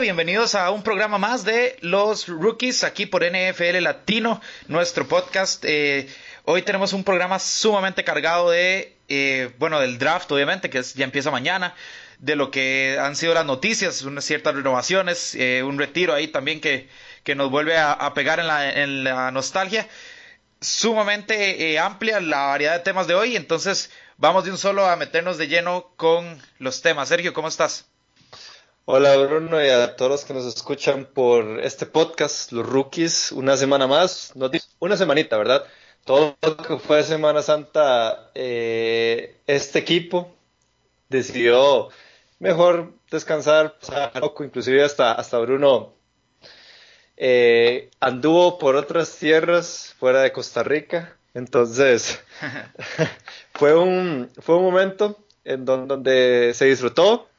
bienvenidos a un programa más de los rookies aquí por NFL Latino, nuestro podcast. Eh, hoy tenemos un programa sumamente cargado de, eh, bueno, del draft, obviamente, que ya empieza mañana, de lo que han sido las noticias, unas ciertas renovaciones, eh, un retiro ahí también que, que nos vuelve a, pegar en la, en la, nostalgia. Sumamente amplia la variedad de temas de hoy, entonces vamos de un solo a meternos de lleno con los temas. Sergio, ¿cómo estás? Hola Bruno y a todos los que nos escuchan por este podcast, los rookies, una semana más, una semanita, ¿verdad? Todo lo que fue Semana Santa, eh, este equipo decidió mejor descansar, poco, inclusive hasta, hasta Bruno eh, anduvo por otras tierras fuera de Costa Rica, entonces fue, un, fue un momento en donde se disfrutó,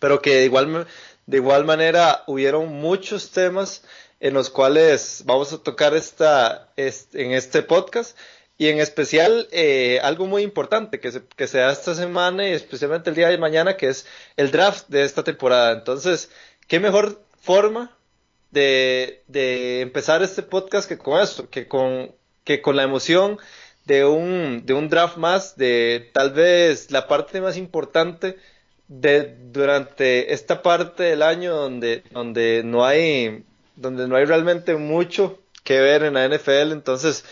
pero que de igual, de igual manera hubieron muchos temas en los cuales vamos a tocar esta, en este podcast y en especial eh, algo muy importante que se, que da esta semana y especialmente el día de mañana que es el draft de esta temporada. Entonces, ¿qué mejor forma de, de empezar este podcast que con esto, que con, que con la emoción de un, de un draft más, de tal vez la parte más importante de, durante esta parte del año donde, donde no hay donde no hay realmente mucho que ver en la NFL, entonces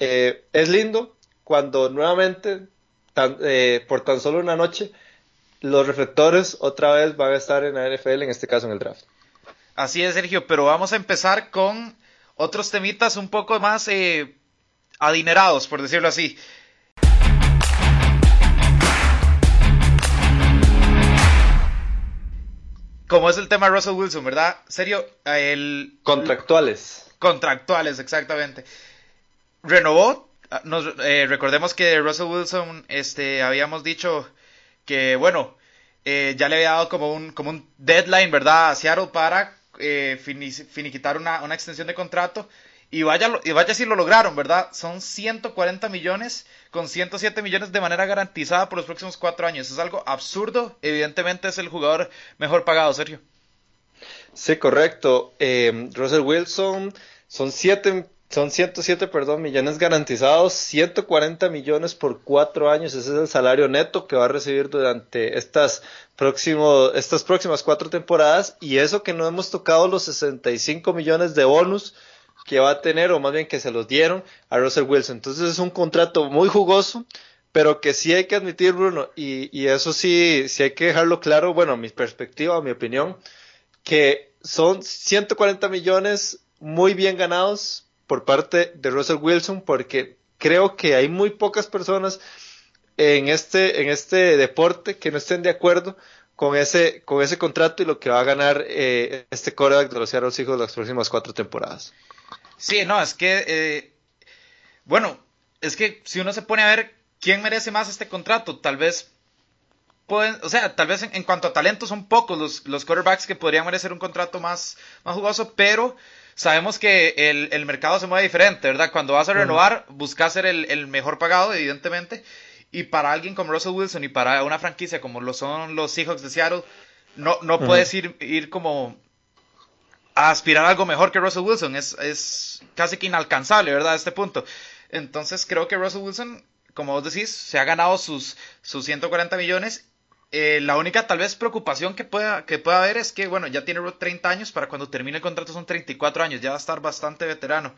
eh, es lindo cuando nuevamente eh, por tan solo una noche los reflectores otra vez van a estar en la NFL, en este caso en el draft. Así es, Sergio, pero vamos a empezar con otros temitas un poco más eh, adinerados, por decirlo así. Como es el tema de Russell Wilson, ¿verdad? Serio, el... Contractuales. Contractuales, exactamente. Renovó, ah, nos, eh, recordemos que Russell Wilson, este, habíamos dicho que, bueno, eh, ya le había dado como un, como un deadline, ¿verdad? A Seattle para eh, finiquitar una, una extensión de contrato y vaya, y vaya si lo lograron, ¿verdad? Son 140 millones con 107 millones de manera garantizada por los próximos cuatro años. Es algo absurdo. Evidentemente es el jugador mejor pagado, Sergio. Sí, correcto. Eh, Russell Wilson son siete, son 107 perdón, millones garantizados, 140 millones por cuatro años. Ese es el salario neto que va a recibir durante estas, próximo, estas próximas cuatro temporadas. Y eso que no hemos tocado los 65 millones de bonus que va a tener, o más bien que se los dieron a Russell Wilson. Entonces es un contrato muy jugoso, pero que sí hay que admitir, Bruno, y, eso sí, sí hay que dejarlo claro, bueno, mi perspectiva, mi opinión, que son 140 millones muy bien ganados por parte de Russell Wilson, porque creo que hay muy pocas personas en este, en este deporte que no estén de acuerdo con ese, con ese contrato y lo que va a ganar eh, este coreback de los Seattle Seahawks las próximas cuatro temporadas. Sí, no, es que, eh, bueno, es que si uno se pone a ver quién merece más este contrato, tal vez pueden, o sea, tal vez en, cuanto a talento son pocos los, los quarterbacks que podrían merecer un contrato más, más jugoso, pero sabemos que el, mercado se mueve diferente, ¿verdad? Cuando vas a renovar, buscas ser el, el, mejor pagado, evidentemente, y para alguien como Russell Wilson y para una franquicia como lo son los Seahawks de Seattle, no, no puedes ir, ir como aspirar a algo mejor que Russell Wilson. Es, es casi que inalcanzable, ¿verdad? A este punto. Entonces creo que Russell Wilson, como vos decís, se ha ganado sus, sus 140 millones. Eh, la única tal vez preocupación que pueda, que pueda haber es que, bueno, ya tiene 30 años, para cuando termine el contrato son 34 años, ya va a estar bastante veterano.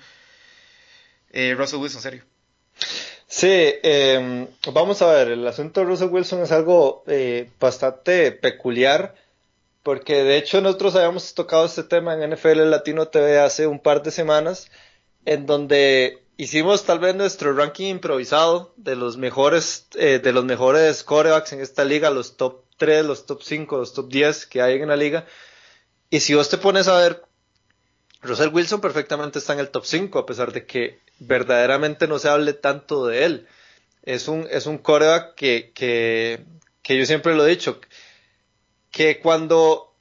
Eh, Russell Wilson, serio. Sí, em, vamos a ver, el asunto de Russell Wilson es algo eh, bastante peculiar porque de hecho nosotros habíamos tocado este tema en NFL Latino TV hace un par de semanas, en donde hicimos tal vez nuestro ranking improvisado de los mejores, eh, de los mejores corebacks en esta liga, los top 3, los top 5, los top 10 que hay en la liga. Y si vos te pones a ver, Russell Wilson perfectamente está en el top 5, a pesar de que verdaderamente no se hable tanto de él. Es un, es un coreback que, que, que yo siempre lo he dicho, que cuando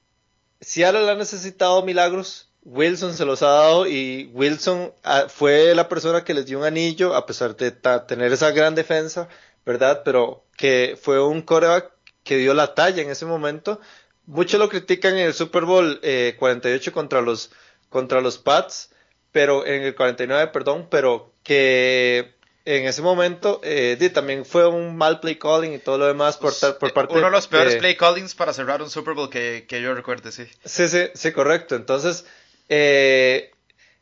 Seattle ha necesitado milagros, Wilson se los ha dado y Wilson ah, fue la persona que les dio un anillo, a pesar de tener esa gran defensa, ¿verdad? Pero que fue un coreback que dio la talla en ese momento muchos lo critican en el Super Bowl 48 contra los, contra los Pats, pero en el 49, perdón, pero que en ese momento eh, también fue un mal play calling y todo lo demás por, por parte Uno de los peores play callings para cerrar un Super Bowl que, yo recuerde, sí. Sí, sí, sí, correcto. Entonces, eh,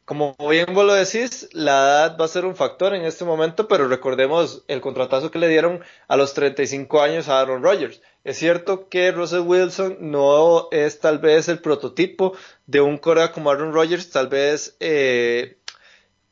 como bien vos lo decís, la edad va a ser un factor en este momento, pero recordemos el contratazo que le dieron a los 35 años a Aaron Rodgers. Es cierto que Russell Wilson no es tal vez el prototipo de un corea como Aaron Rodgers, tal vez eh,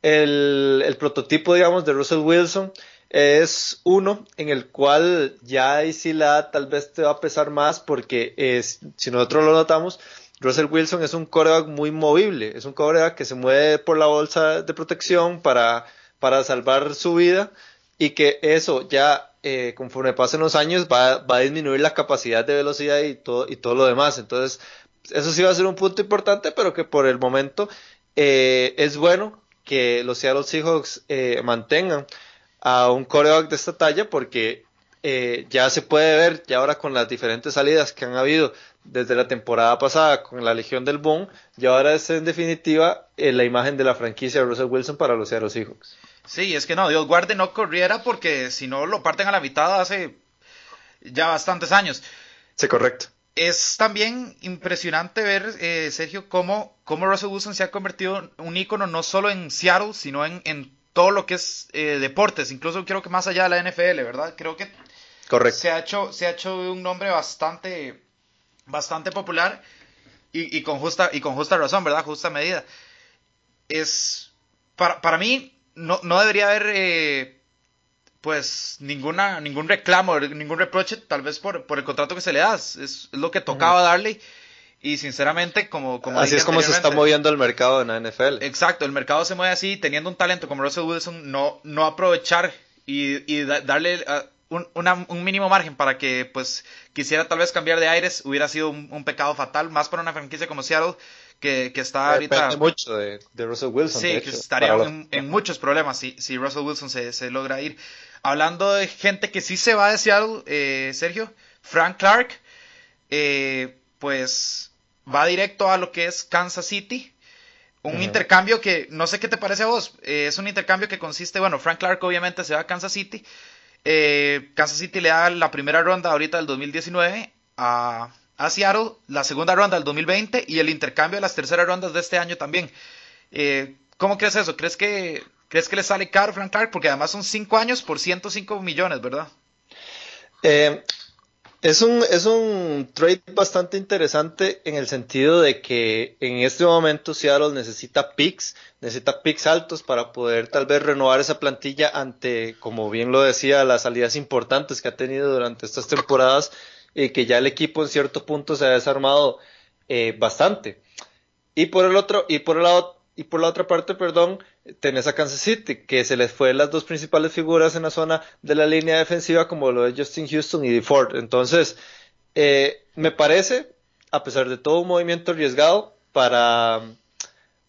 el, prototipo, digamos, de Russell Wilson es uno en el cual ya ahí sí la tal vez te va a pesar más porque es, si nosotros lo notamos, Russell Wilson es un coreback muy movible, es un coreback que se mueve por la bolsa de protección para, para salvar su vida y que eso ya eh, conforme pasen los años va, va, a disminuir la capacidad de velocidad y todo, y todo lo demás. Entonces, eso sí va a ser un punto importante, pero que por el momento eh, es bueno que los Seattle Seahawks eh, mantengan a un coreback de esta talla porque eh, ya se puede ver, ya ahora con las diferentes salidas que han habido desde la temporada pasada con la Legión del Boom, y ahora es en definitiva eh, la imagen de la franquicia de Russell Wilson para los Seattle Seahawks. Sí, es que no, Dios guarde no corriera porque si no lo parten a la mitad hace ya bastantes años. Sí, correcto es también impresionante ver, eh, Sergio, cómo, cómo, Russell Wilson se ha convertido en un ícono no solo en Seattle, sino en, en todo lo que es eh, deportes, incluso creo que más allá de la NFL, ¿verdad? Creo que Correcto. Se, ha hecho, se ha hecho un nombre bastante, bastante popular y, y, con justa, y con justa razón, ¿verdad? Justa medida. Es, para, para mí, no, no debería haber... Eh, pues ninguna, ningún reclamo, ningún reproche, tal vez por, por el contrato que se le da, es, lo que tocaba darle. Y sinceramente, como, como así es como se está moviendo el mercado en la NFL. Exacto, el mercado se mueve así, teniendo un talento como Russell Wilson, no, no aprovechar y, y darle uh, un, un, mínimo margen para que pues quisiera tal vez cambiar de aires, hubiera sido un, pecado fatal, más para una franquicia como Seattle, que, que está ahorita... Depende mucho de, Russell Wilson. Sí, que estaría en, muchos problemas si, si Russell Wilson se, se logra ir. Hablando de gente que sí se va de Seattle, eh, Sergio, Frank Clark, eh, pues va directo a lo que es Kansas City. Un intercambio que no sé qué te parece a vos. Eh, es un intercambio que consiste, bueno, Frank Clark obviamente se va a Kansas City. Kansas City le da la primera ronda ahorita del 2019 a, a, Seattle, la segunda ronda del 2020 y el intercambio de las terceras rondas de este año también. ¿Cómo crees eso? ¿Crees que ¿Crees que le sale caro Frank Clark? Porque además son 5 años por 105 millones, ¿verdad? Eh, es, un, es un trade bastante interesante en el sentido de que en este momento Seattle necesita picks, necesita picks altos para poder tal vez renovar esa plantilla ante, como bien lo decía, las salidas importantes que ha tenido durante estas temporadas y que ya el equipo en cierto punto se ha desarmado eh, bastante. Y por el otro, y por el lado y por la otra parte, perdón, tenés a Kansas City, que se les fue las dos principales figuras en la zona de la línea defensiva, como lo de Justin Houston y DeFord. Entonces, eh, me parece, a pesar de todo, un movimiento arriesgado para,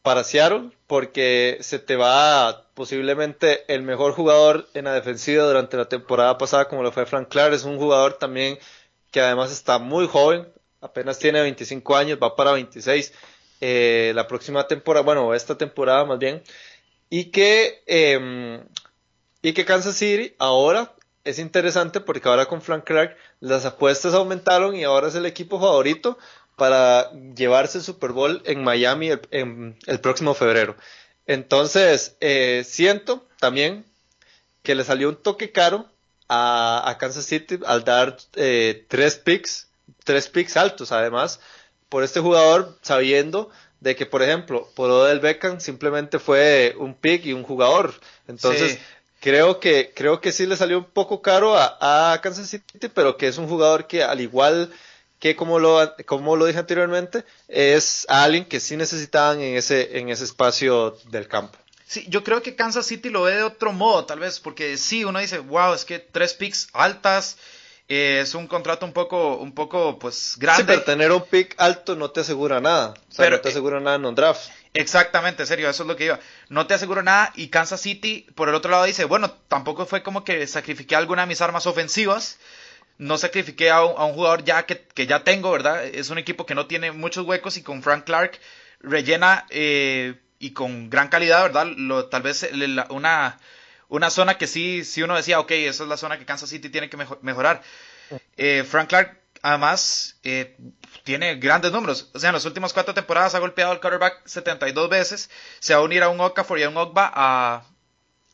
para Seattle, porque se te va posiblemente el mejor jugador en la defensiva durante la temporada pasada, como lo fue Frank Clark. Es un jugador también que además está muy joven, apenas tiene 25 años, va para 26 eh, la próxima temporada, bueno, esta temporada más bien, y que, em, y que Kansas City ahora es interesante porque ahora con Frank Clark las apuestas aumentaron y ahora es el equipo favorito para llevarse el Super Bowl en Miami el, en, el próximo febrero. Entonces, eh, siento también que le salió un toque caro a, Kansas City al dar eh, tres picks, tres picks altos además, por este jugador sabiendo de que, por ejemplo, por del Beckham simplemente fue un pick y un jugador. Entonces, creo que creo que sí le salió un poco caro a, Kansas City, pero que es un jugador que al igual que como lo como lo dije anteriormente, es alguien que sí necesitaban en ese en ese espacio del campo. Sí, yo creo que Kansas City lo ve de otro modo, tal vez, porque sí, uno dice, wow, es que tres picks altas, es un contrato un poco, un poco, pues, grande. Sí, pero tener un pick alto no te asegura nada. O sea, no te asegura nada en un draft. Exactamente, serio, eso es lo que iba. No te asegura nada y Kansas City, por el otro lado, dice, bueno, tampoco fue como que sacrifiqué alguna de mis armas ofensivas, no sacrifiqué a un, jugador ya que, ya tengo, ¿verdad? Es un equipo que no tiene muchos huecos y con Frank Clark rellena eh, y con gran calidad, ¿verdad? Lo, tal vez una, una zona que sí, sí uno decía, ok, esa es la zona que Kansas City tiene que mejorar. Eh, Frank Clark, además, eh, tiene grandes números. O sea, en las últimas cuatro temporadas ha golpeado al quarterback 72 veces. Se va a unir a un Okafor y a un Ogba a,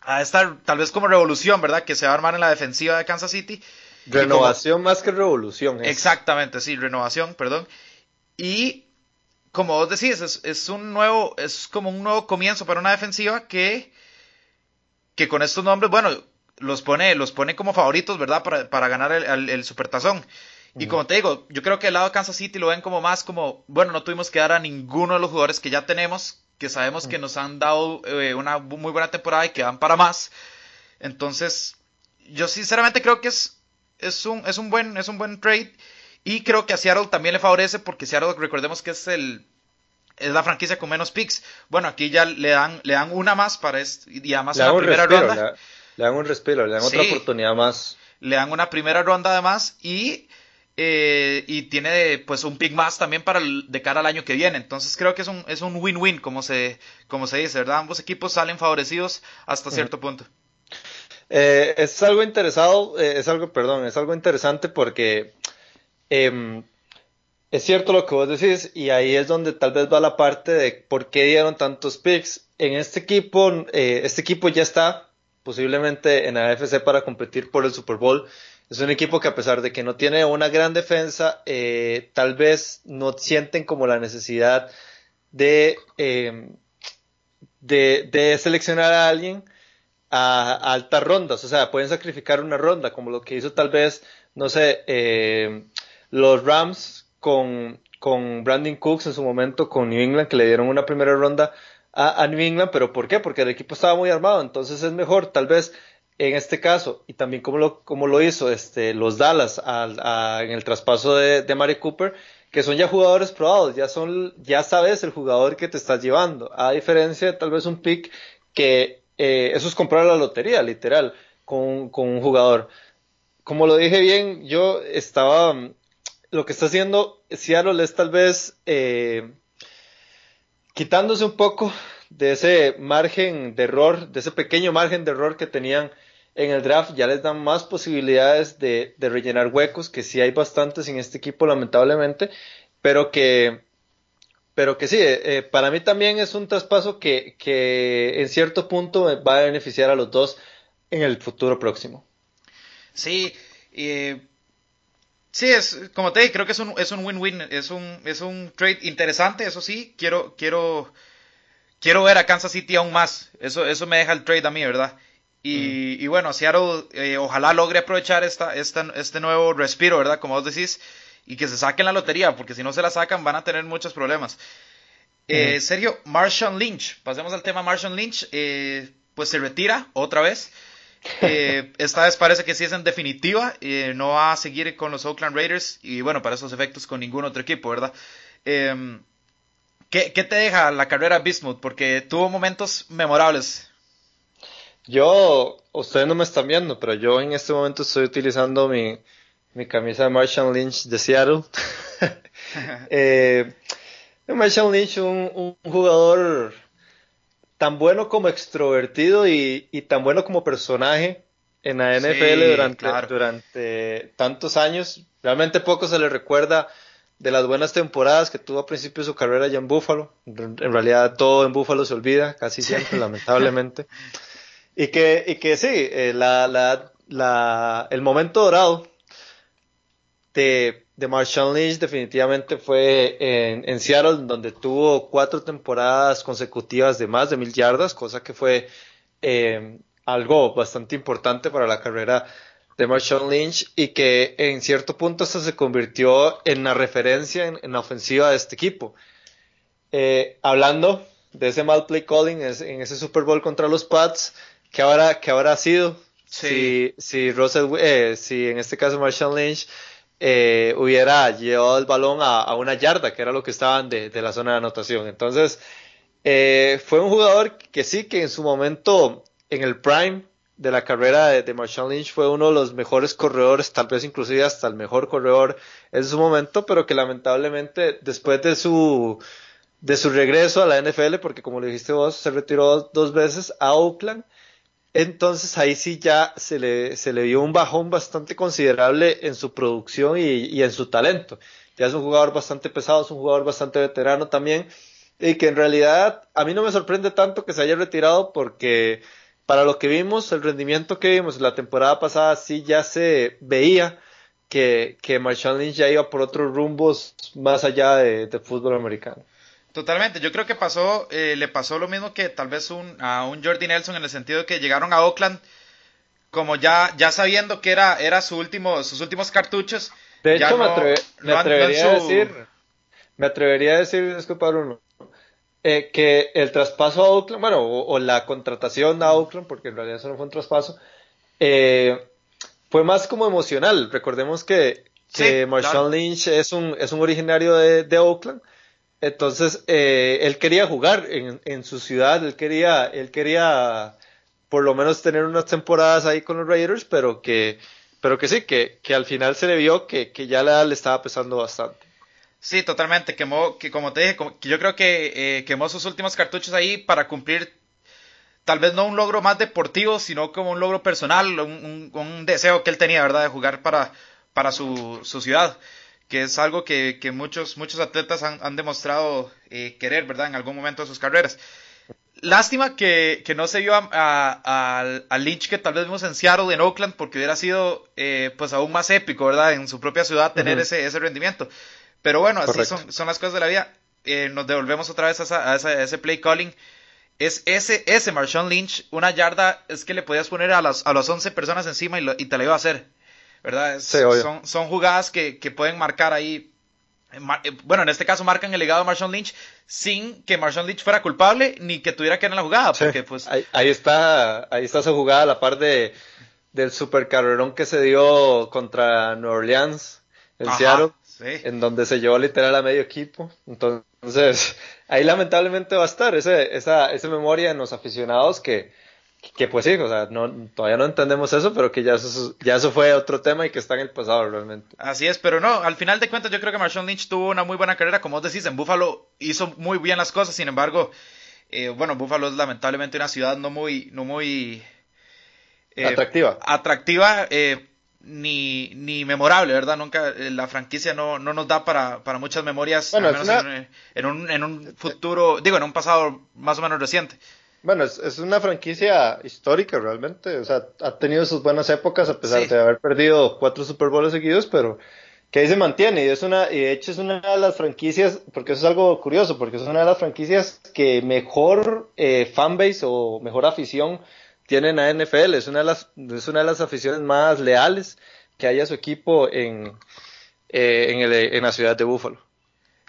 a esta, tal vez como revolución, ¿verdad? Que se va a armar en la defensiva de Kansas City. Renovación más que revolución. Exactamente, sí, renovación, perdón. Y como vos decís, es, un nuevo, es como un nuevo comienzo para una defensiva que, que con estos nombres, bueno, los pone, los pone como favoritos, ¿verdad? Para, ganar el, el, supertazón. Y como te digo, yo creo que el lado de Kansas City lo ven como más como, bueno, no tuvimos que dar a ninguno de los jugadores que ya tenemos, que sabemos que nos han dado eh, una muy buena temporada y que van para más. Entonces, yo sinceramente creo que es, es, un, es, un, buen, es un buen trade. Y creo que a Seattle también le favorece porque Seattle, recordemos que es el es la franquicia con menos picks. Bueno, aquí ya le dan, le dan una más para este, y además le una primera ronda. Le, dan un respiro, le dan otra oportunidad más. Le dan una primera ronda además y, eh, y tiene pues un pick más también para de cara al año que viene. Entonces creo que es un es un win-win como se como se dice, ¿verdad? Ambos equipos salen favorecidos hasta cierto punto. Eh, es algo interesado, eh, es algo, perdón, es algo interesante porque Em, es cierto lo que vos decís y ahí es donde tal vez va la parte de por qué dieron tantos picks. En este equipo, eh, este equipo ya está posiblemente en la AFC para competir por el Super Bowl. Es un equipo que a pesar de que no tiene una gran defensa, eh, tal vez no sienten como la necesidad de, em, de, seleccionar a alguien a, altas rondas. O sea, pueden sacrificar una ronda, como lo que hizo tal vez, no sé, eh, los Rams con, con Brandon Cooks en su momento con New England, que le dieron una primera ronda a, New England, pero ¿por qué? Porque el equipo estaba muy armado, entonces es mejor tal vez en este caso, y también como lo, como lo hizo este, los Dallas en el traspaso de, de Mari Cooper, que son ya jugadores probados, ya son, ya sabes el jugador que te estás llevando, a diferencia de tal vez un pick que eh, eso es comprar la lotería, literal, con, con un jugador. Como lo dije bien, yo estaba lo que está haciendo Seattle es tal vez eh, quitándose un poco de ese margen de error, de ese pequeño margen de error que tenían en el draft, ya les dan más posibilidades de, rellenar huecos, que sí hay bastantes en este equipo lamentablemente, pero que, pero que sí, eh, eh, para mí también es un traspaso que, que en cierto punto va a beneficiar a los dos en el futuro próximo. Sí, eh, Sí, es, como te dije, creo que es un es un win-win, es un, es un trade interesante, eso sí, quiero, quiero, quiero ver a Kansas City aún más, eso, eso me deja el trade a mí, ¿verdad? Y, y bueno, Seattle eh, ojalá logre aprovechar esta, esta, este nuevo respiro, ¿verdad? Como vos decís, y que se saquen la lotería, porque si no se la sacan van a tener muchos problemas. Eh, Sergio, Marshall Lynch, pasemos al tema Marshall Lynch, eh, pues se retira otra vez. Eh, esta vez parece que sí es en definitiva, eh, no va a seguir con los Oakland Raiders y bueno, para esos efectos con ningún otro equipo, ¿verdad? Em, ¿qué, te deja la carrera Bismuth? Porque tuvo momentos memorables. Yo, ustedes no me están viendo, pero yo en este momento estoy utilizando mi, camisa de Marshall Lynch de Seattle. eh, Marshall Lynch, un jugador tan bueno como extrovertido y, tan bueno como personaje en la NFL durante, durante tantos años. Realmente poco se le recuerda de las buenas temporadas que tuvo a principio de su carrera ya en Buffalo. En realidad todo en Buffalo se olvida, casi siempre, lamentablemente. Y que, y que sí, eh, la, la, la, el momento dorado de de Marshall Lynch definitivamente fue en, Seattle, donde tuvo cuatro temporadas consecutivas de más de mil yardas, cosa que fue eh, algo bastante importante para la carrera de Marshall Lynch y que en cierto punto hasta se convirtió en la referencia en, la ofensiva de este equipo. Eh, hablando de ese mal play calling en ese Super Bowl contra los Pats, que ahora, que ahora ha sido, si, si, Russell, eh, si en este caso Marshall Lynch eh, hubiera llevado el balón a, una yarda, que era lo que estaban de, la zona de anotación. Entonces, eh, fue un jugador que sí, que en su momento, en el prime, de la carrera de, Marshawn Lynch fue uno de los mejores corredores, tal vez inclusive hasta el mejor corredor en su momento, pero que lamentablemente después de su de su regreso a la NFL, porque como le dijiste vos, se retiró dos, veces a Oakland, entonces ahí sí ya se le, se le vio un bajón bastante considerable en su producción y, en su talento. Ya es un jugador bastante pesado, es un jugador bastante veterano también, y que en realidad a mí no me sorprende tanto que se haya retirado porque para lo que vimos, el rendimiento que vimos la temporada pasada sí ya se veía que, que Marshawn Lynch ya iba por otros rumbos más allá de, fútbol americano. Totalmente, yo creo que pasó, eh, le pasó lo mismo que tal vez un, a un Jordi Nelson en el sentido de que llegaron a Oakland como ya, ya sabiendo que era, era su último, sus últimos cartuchos. De hecho, me, atrevería a decir, me atrevería a decir, disculpa Bruno, eh, que el traspaso a Oakland, bueno, o, la contratación a Oakland, porque en realidad eso no fue un traspaso, eh, fue más como emocional. Recordemos que, que Marshawn Lynch es un, es un originario de, de Oakland. Entonces, eh, él quería jugar en, en, su ciudad, él quería, él quería por lo menos tener unas temporadas ahí con los Raiders, pero que, pero que sí, que, que al final se le vio que, que ya le estaba pesando bastante. Sí, totalmente. Quemó, que como te dije, que yo creo que eh, quemó sus últimos cartuchos ahí para cumplir tal vez no un logro más deportivo, sino como un logro personal, un, deseo que él tenía, ¿verdad?, de jugar para, para su, su ciudad, que es algo que, que muchos, muchos atletas han, han demostrado eh, querer, ¿verdad?, en algún momento de sus carreras. Lástima que, que no se vio a, a, Lynch que tal vez vimos en Seattle, en Oakland, porque hubiera sido eh, pues aún más épico, ¿verdad? En su propia ciudad tener ese, ese rendimiento. Pero bueno, así son, son, las cosas de la vida. Eh, nos devolvemos otra vez a, ese play calling. Es ese, ese Marshawn Lynch, una yarda es que le podías poner a las, a 11 personas encima y, te la iba a hacer. ¿Verdad? son, son jugadas que, que pueden marcar ahí eh, eh, bueno, en este caso marcan el legado de Marshawn Lynch sin que Marshawn Lynch fuera culpable ni que tuviera que ir en la jugada, porque pues ahí, está, ahí está su jugada, la par de del super carrerón que se dio contra New Orleans en Seattle, en donde se llevó literal a medio equipo. Entonces, ahí lamentablemente va a estar ese, esa, esa memoria en los aficionados que, que pues sí, o sea, no, todavía no entendemos eso, pero que ya eso, ya eso fue otro tema y que está en el pasado realmente. Así es, pero no, al final de cuentas yo creo que Marshawn Lynch tuvo una muy buena carrera, como vos decís, en Buffalo hizo muy bien las cosas, sin embargo, eh, bueno, Buffalo es lamentablemente una ciudad no muy, no muy eh, atractiva. Atractiva, eh, ni, ni memorable, ¿verdad? Nunca, la franquicia no, no nos da para, para muchas memorias, al menos en, un, en un futuro, digo, en un pasado más o menos reciente. Bueno, es, es, una franquicia histórica realmente, o sea, ha tenido sus buenas épocas a pesar de haber perdido cuatro Super Bowls seguidos, pero que ahí se mantiene y es una y de hecho es una de las franquicias, porque eso es algo curioso, porque es una de las franquicias que mejor eh, fanbase o mejor afición tienen a NFL, es una de las es una de las aficiones más leales que haya su equipo en eh, en, el, en la ciudad de Búfalo.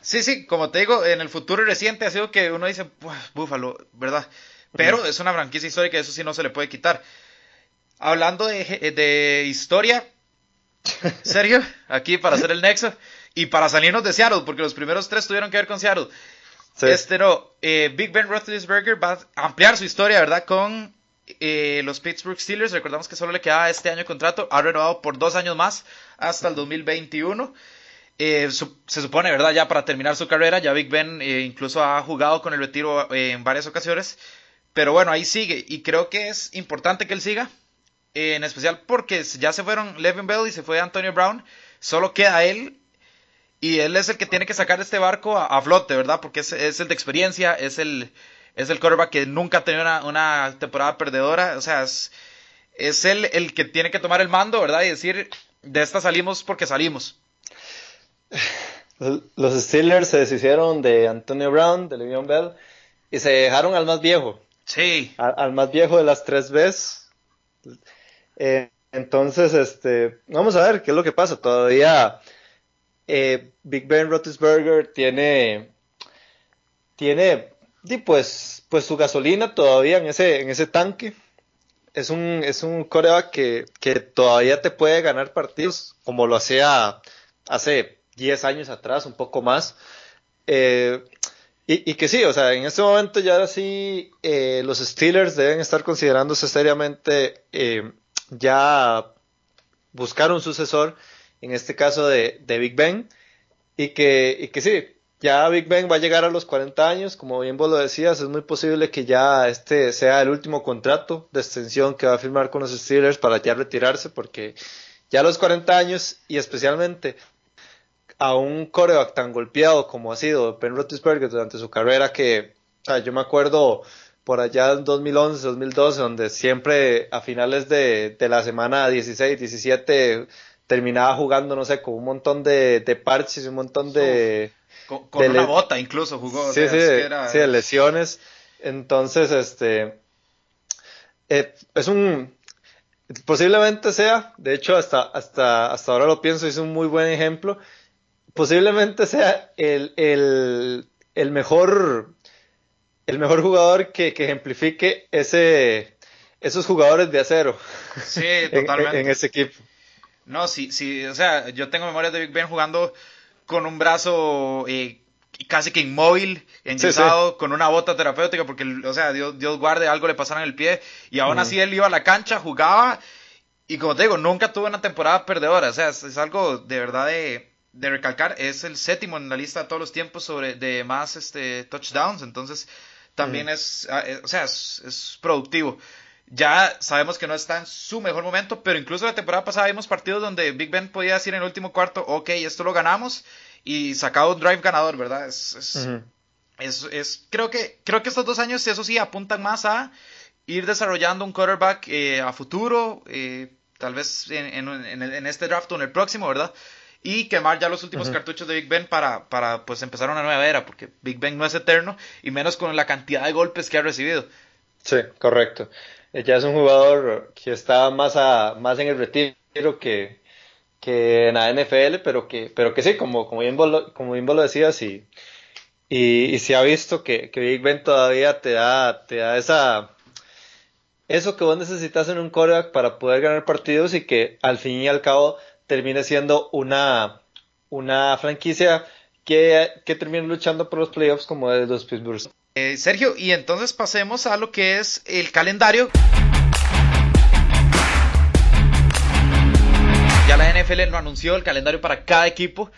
Sí, sí, como te digo, en el futuro reciente ha sido que uno dice, Búfalo, ¿verdad? Pero es una franquicia histórica, eso sí no se le puede quitar. Hablando de, de historia, Sergio, aquí para hacer el nexo y para salirnos de Seattle, porque los primeros tres tuvieron que ver con Seattle. Este no, eh, Big Ben Roethlisberger va a ampliar su historia, ¿verdad? Con eh, los Pittsburgh Steelers. Recordamos que solo le quedaba este año de contrato. Ha renovado por dos años más hasta el 2021. Eh, se supone, ¿verdad? Ya para terminar su carrera, ya Big Ben incluso ha jugado con el retiro en varias ocasiones. Pero bueno, ahí sigue. Y creo que es importante que él siga. en especial porque ya se fueron Levin Bell y se fue Antonio Brown. Solo queda él. Y él es el que tiene que sacar este barco a, flote, ¿verdad? Porque es, el de experiencia, es el, es el quarterback que nunca ha tenido una, temporada perdedora. O sea, es, es él el que tiene que tomar el mando, ¿verdad? Y decir, de esta salimos porque salimos. Los Steelers se deshicieron de Antonio Brown, de Le'Veon Bell, y se dejaron al más viejo, Sí. Al, más viejo de las tres veces. Eh, entonces, este, vamos a ver qué es lo que pasa. Todavía eh, Big Ben Roethlisberger tiene, tiene, pues, pues su gasolina todavía en ese, en ese tanque. Es un, es un coreback que, que todavía te puede ganar partidos, como lo hacía hace 10 años atrás, un poco más. Eh, Y, que sí, o sea, en este momento ya sí eh, los Steelers deben estar considerándose seriamente eh, ya buscar un sucesor, en este caso de, de Big Ben, y que, y que sí, ya Big Ben va a llegar a los 40 años, como bien vos lo decías, es muy posible que ya este sea el último contrato de extensión que va a firmar con los Steelers para ya retirarse, porque ya a los 40 años, y especialmente a un coreback tan golpeado como ha sido Ben Roethlisberger durante su carrera que, o sea, yo me acuerdo por allá en 2011, 2012, donde siempre a finales de, la semana 16, 17 terminaba jugando, no sé, con un montón de, de parches, un montón de... Con, una bota incluso jugó. Sí, sí, sí, de lesiones. Entonces, este... Eh, es un... Posiblemente sea, de hecho hasta, hasta, hasta ahora lo pienso, es un muy buen ejemplo posiblemente sea el, el, mejor el mejor jugador que, ejemplifique ese esos jugadores de acero sí, totalmente. en, ese equipo. No, sí, sí, o sea, yo tengo memoria de Big Ben jugando con un brazo eh, casi que inmóvil, enyesado, con una bota terapéutica, porque, o sea, Dios, Dios guarde, algo le pasara en el pie, y aún así él iba a la cancha, jugaba, y como te digo, nunca tuvo una temporada perdedora, o sea, es algo de verdad de, de recalcar, es el séptimo en la lista de todos los tiempos sobre de más este touchdowns, entonces también mm. es, ah, eh, o sea, es, productivo. Ya sabemos que no está en su mejor momento, pero incluso la temporada pasada vimos partidos donde Big Ben podía decir en el último cuarto, ok, esto lo ganamos y sacado un drive ganador, ¿verdad? Es, es, es, creo que creo que estos dos años, eso sí, apuntan más a ir desarrollando un quarterback eh, a futuro, eh, tal vez en, en, en, este draft o en el próximo, ¿verdad? Y quemar ya los últimos cartuchos de Big Ben para, para pues empezar una nueva era, porque Big Ben no es eterno y menos con la cantidad de golpes que ha recibido. Sí, correcto. Eh, ya es un jugador que está más, a, más en el retiro que, que en la NFL, pero que, pero que sí, como, como, bien, vos lo, como bien lo decías, y, y, se ha visto que, que, Big Ben todavía te da, te da esa, eso que vos necesitas en un coreback para poder ganar partidos y que al fin y al cabo termine siendo una, una franquicia que, que termine luchando por los playoffs como de los Pittsburgh. Eh, Sergio, y entonces pasemos a lo que es el calendario. Ya la NFL lo anunció el calendario para cada equipo.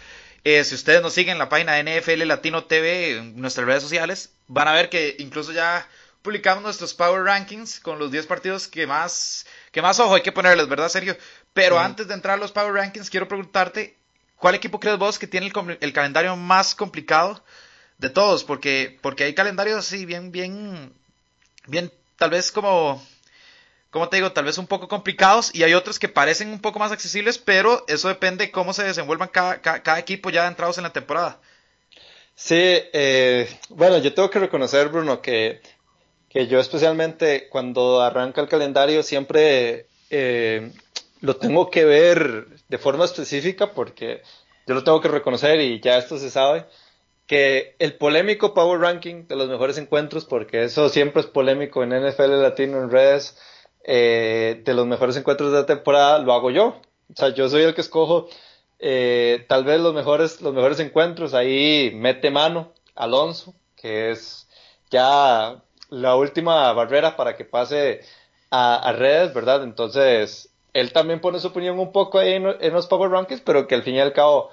Eh, si ustedes nos siguen en la página NFL Latino TV, en nuestras redes sociales, van a ver que incluso ya publicamos nuestros Power Rankings con los 10 partidos que más, que más ojo hay que ponerles, ¿verdad, Sergio? Pero antes de entrar a los Power Rankings, quiero preguntarte, ¿cuál equipo crees vos que tiene el, calendario más complicado de todos? Porque, porque hay calendarios así bien, bien, bien, tal vez como, como te digo, tal vez un poco complicados y hay otros que parecen un poco más accesibles, pero eso depende de cómo se desenvuelvan cada, equipo ya entrados en la temporada. Sí, eh, bueno, yo tengo que reconocer, Bruno, que, que yo especialmente cuando arranca el calendario siempre eh, lo tengo que ver de forma específica porque yo lo tengo que reconocer y ya esto se sabe, que el polémico Power Ranking de los mejores encuentros, porque eso siempre es polémico en NFL Latino, en redes, eh, de los mejores encuentros de la temporada, lo hago yo. O sea, yo soy el que escojo eh, tal vez los mejores, los mejores encuentros. Ahí mete mano Alonso, que es ya la última barrera para que pase a, a redes, ¿verdad? Entonces, él también pone su opinión un poco ahí en, los Power Rankings, pero que al fin y al cabo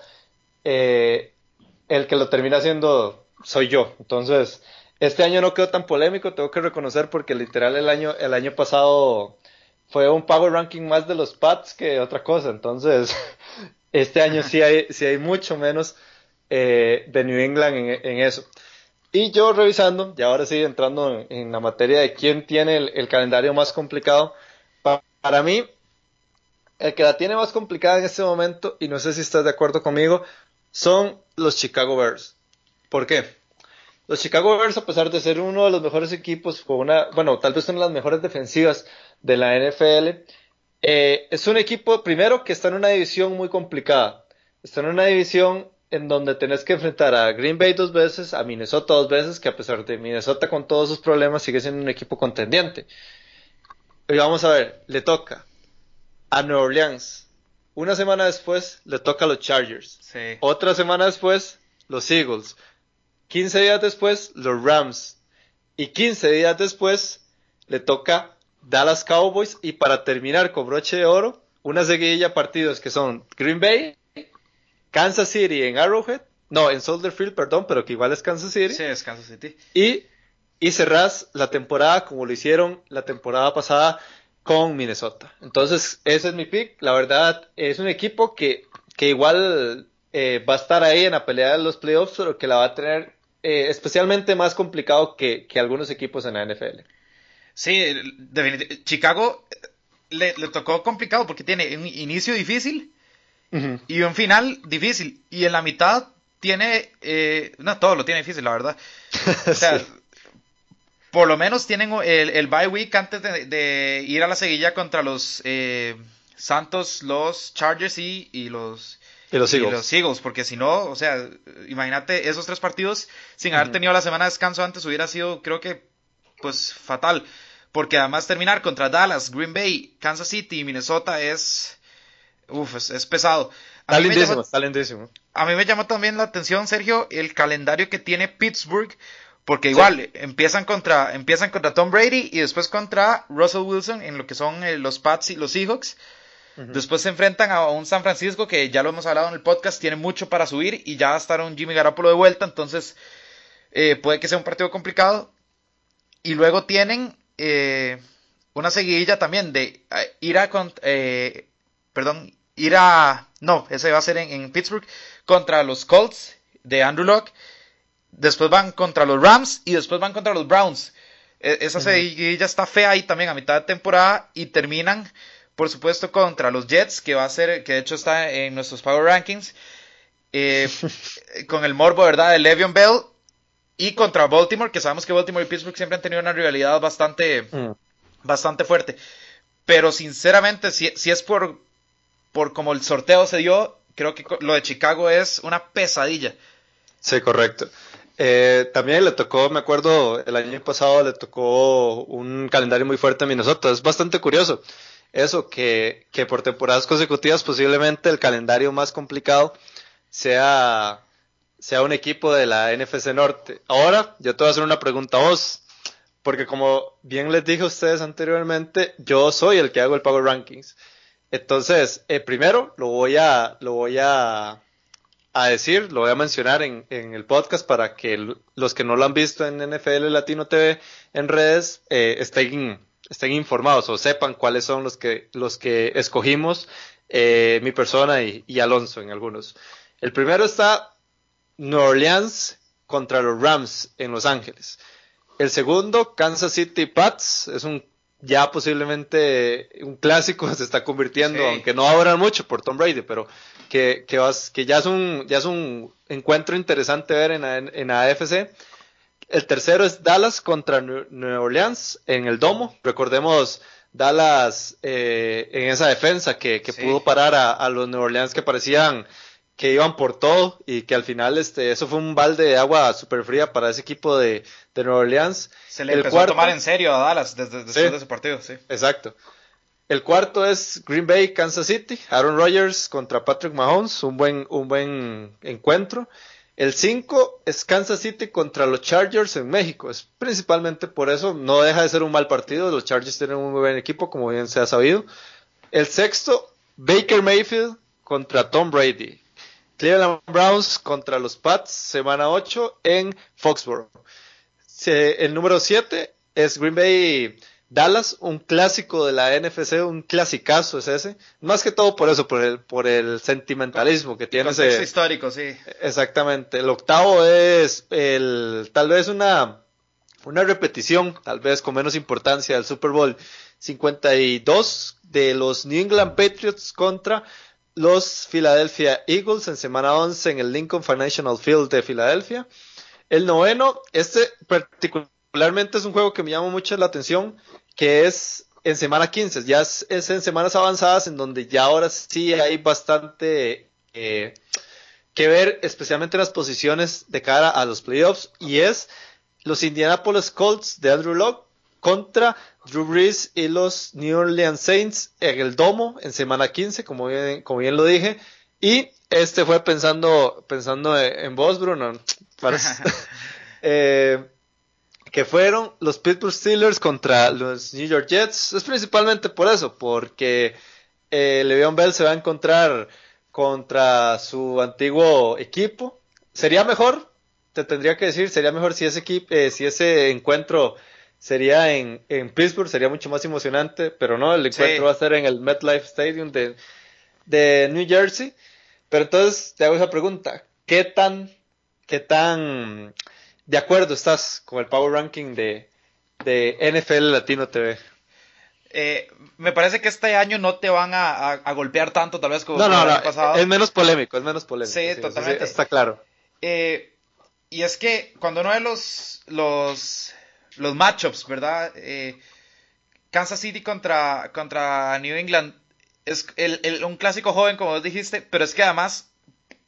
eh, el que lo termina haciendo soy yo. Entonces, este año no quedó tan polémico, tengo que reconocer, porque literal el año, el año pasado fue un Power Ranking más de los Pats que otra cosa. Entonces, este año sí hay, sí hay mucho menos eh, de New England en, eso. Y yo revisando, y ahora sí entrando en, la materia de quién tiene el, calendario más complicado, para mí el que la tiene más complicada en este momento, y no sé si estás de acuerdo conmigo, son los Chicago Bears. ¿Por qué? Los Chicago Bears, a pesar de ser uno de los mejores equipos, con una, bueno, tal vez son las mejores defensivas de la NFL, eh, es un equipo, primero, que está en una división muy complicada. Está en una división en donde tenés que enfrentar a Green Bay dos veces, a Minnesota dos veces, que a pesar de Minnesota con todos sus problemas sigue siendo un equipo contendiente. Y vamos a ver, le toca a Nueva Orleans. Una semana después le toca a los Chargers. Otra semana después, los Eagles. 15 días después los Rams. Y 15 días después le toca Dallas Cowboys. Y para terminar con broche de oro, una seguidilla de partidos que son Green Bay, Kansas City en Arrowhead, no, en Soldier Field, perdón, pero que igual es Kansas City. Sí, es Kansas City. Y, y cerrás la temporada como lo hicieron la temporada pasada con Minnesota. Entonces, ese es mi pick. La verdad, es un equipo que, que igual eh, va a estar ahí en la pelea de los playoffs, pero que la va a tener eh, especialmente más complicado que, que, algunos equipos en la NFL. Sí, definitivamente. Chicago eh, le, le, tocó complicado porque tiene un inicio difícil uh -huh. y un final difícil. Y en la mitad tiene. Eh, no, todo lo tiene difícil, la verdad. O sea, sí. Por lo menos tienen el, el bye week antes de, de, ir a la seguilla contra los eh, Santos, los Chargers y, y los. Y los Eagles. Y los Eagles, porque si no, o sea, imagínate esos tres partidos sin haber uh -huh. tenido la semana de descanso antes hubiera sido, creo que, pues fatal. Porque además terminar contra Dallas, Green Bay, Kansas City y Minnesota es. Uf, es, es pesado. Está lindísimo, está lindísimo. A mí me llamó también la atención, Sergio, el calendario que tiene Pittsburgh. Porque igual, sí. empiezan, contra, empiezan contra Tom Brady y después contra Russell Wilson en lo que son eh, los Pats y los Seahawks. Uh -huh. Después se enfrentan a un San Francisco que ya lo hemos hablado en el podcast, tiene mucho para subir y ya va a estar un Jimmy Garoppolo de vuelta, entonces eh, puede que sea un partido complicado. Y luego tienen eh, una seguidilla también de ir a eh, perdón, ir a no, ese va a ser en, en, Pittsburgh contra los Colts de Andrew Locke. Después van contra los Rams y después van contra los Browns. E, esa seguidilla está fea ahí también a mitad de temporada y terminan por supuesto contra los Jets, que va a ser, que de hecho está en nuestros Power Rankings, eh, con el morbo, ¿verdad?, de Le'Veon Bell, y contra Baltimore, que sabemos que Baltimore y Pittsburgh siempre han tenido una rivalidad bastante, mm. bastante fuerte. Pero sinceramente, si, si es por, por como el sorteo se dio, creo que lo de Chicago es una pesadilla. Sí, correcto. Eh, también le tocó, me acuerdo, el año pasado le tocó un calendario muy fuerte a Minnesota. Es bastante curioso eso, que, que por temporadas consecutivas posiblemente el calendario más complicado sea, sea un equipo de la NFC Norte. Ahora, yo te voy a hacer una pregunta a vos, porque como bien les dije a ustedes anteriormente, yo soy el que hago el Power Rankings. Entonces, eh, primero lo voy a, lo voy a, a decir, lo voy a mencionar en, en, el podcast para que los que no lo han visto en NFL Latino TV en redes eh, estén estén informados o sepan cuáles son los que, los que escogimos, eh, mi persona y, y, Alonso en algunos. El primero está New Orleans contra los Rams en Los Ángeles. El segundo, Kansas City Pats, es un ya posiblemente un clásico se está convirtiendo, sí. aunque no ahora mucho por Tom Brady, pero que, que, vas, que ya, es un, ya es un encuentro interesante ver en, en, en AFC. El tercero es Dallas contra New Orleans en el domo. Recordemos Dallas eh, en esa defensa que, que sí. pudo parar a, a, los New Orleans que parecían que iban por todo y que al final este eso fue un balde de agua súper fría para ese equipo de, de Nueva Orleans. Se le el empezó cuarto, a tomar en serio a Dallas desde, después sí, de ese partido, sí. Exacto. El cuarto es Green Bay, Kansas City, Aaron Rodgers contra Patrick Mahomes, un buen, un buen encuentro. El 5 es Kansas City contra los Chargers en México. Es principalmente por eso, no deja de ser un mal partido. Los Chargers tienen un muy buen equipo, como bien se ha sabido. El sexto, Baker Mayfield contra Tom Brady. Cleveland Browns contra los Pats, semana 8 en Foxborough. El número 7 es Green Bay Dallas, un clásico de la NFC, un clasicazo es ese. Más que todo por eso, por el, por el sentimentalismo que tiene ese. histórico, sí. Exactamente. El octavo es el, tal vez una, una repetición, tal vez con menos importancia del Super Bowl 52 de los New England Patriots contra los Philadelphia Eagles en semana 11 en el Lincoln Financial Field de Filadelfia. El noveno, este particularmente es un juego que me llama mucho la atención, que es en semana 15, ya es, es en semanas avanzadas en donde ya ahora sí hay bastante eh, que ver, especialmente en las posiciones de cara a los playoffs, y es los Indianapolis Colts de Andrew Locke contra Drew Brees y los New Orleans Saints en el domo en semana 15, como bien, como bien lo dije. Y este fue pensando, pensando en vos, Bruno. Para, Eh, que fueron los Pittsburgh Steelers contra los New York Jets. Es principalmente por eso, porque eh, Le'Veon Bell se va a encontrar contra su antiguo equipo. Sería mejor, te tendría que decir, sería mejor si ese equipo, eh, si ese encuentro sería en, en, Pittsburgh, sería mucho más emocionante, pero no, el encuentro va a ser en el MetLife Stadium de, de New Jersey. Pero entonces te hago esa pregunta, ¿qué tan, qué tan de acuerdo estás con el Power Ranking de, de NFL Latino TV? Eh, me parece que este año no te van a, a, golpear tanto, tal vez como, el año pasado. Es menos polémico, es menos polémico. Sí, totalmente. está claro. Eh, y es que cuando uno ve los, los, los matchups, ¿verdad? Eh, Kansas City contra, contra New England es el, el, un clásico joven, como vos dijiste, pero es que además.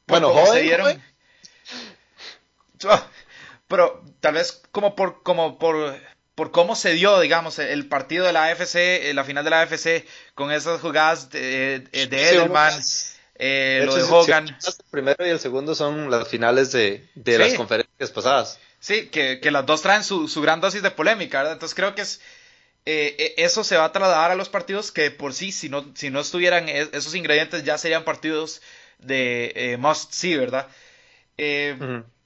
Bueno, joven. Pero tal vez como por, como por, por cómo se dio, digamos, el partido de la AFC, eh, la final de la AFC, con esas jugadas de, de Edelman. Eh, lo de Hogan. el primero y el segundo son las finales de, de las conferencias pasadas. Sí, que, que, las dos traen su, su gran dosis de polémica, ¿verdad? Entonces creo que es, eh, eh, eso se va a trasladar a los partidos que por sí, si no, si no estuvieran esos ingredientes, ya serían partidos de eh, must see, ¿verdad?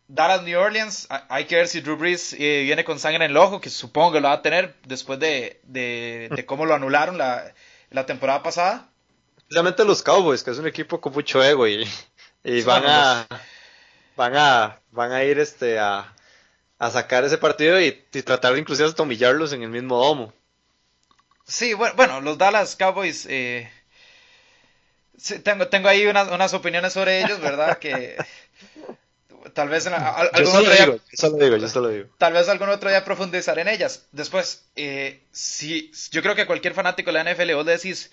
Dallas New Orleans, hay que ver si Drew Brees viene con sangre en el ojo, que supongo que lo va a tener después de, de, de cómo lo anularon la, la, temporada pasada. Especialmente los Cowboys, que es un equipo con mucho ego y, y van, a, van a van a ir este a, a sacar ese partido y, tratar de inclusive hasta humillarlos en el mismo domo. Sí, bueno, bueno los Dallas Cowboys, eh, tengo, tengo ahí unas, unas opiniones sobre ellos, ¿verdad? que tal vez algún otro día, digo, yo solo digo. Tal vez algún otro día profundizar en ellas. Después, eh, si, yo creo que cualquier fanático de la NFL, vos decís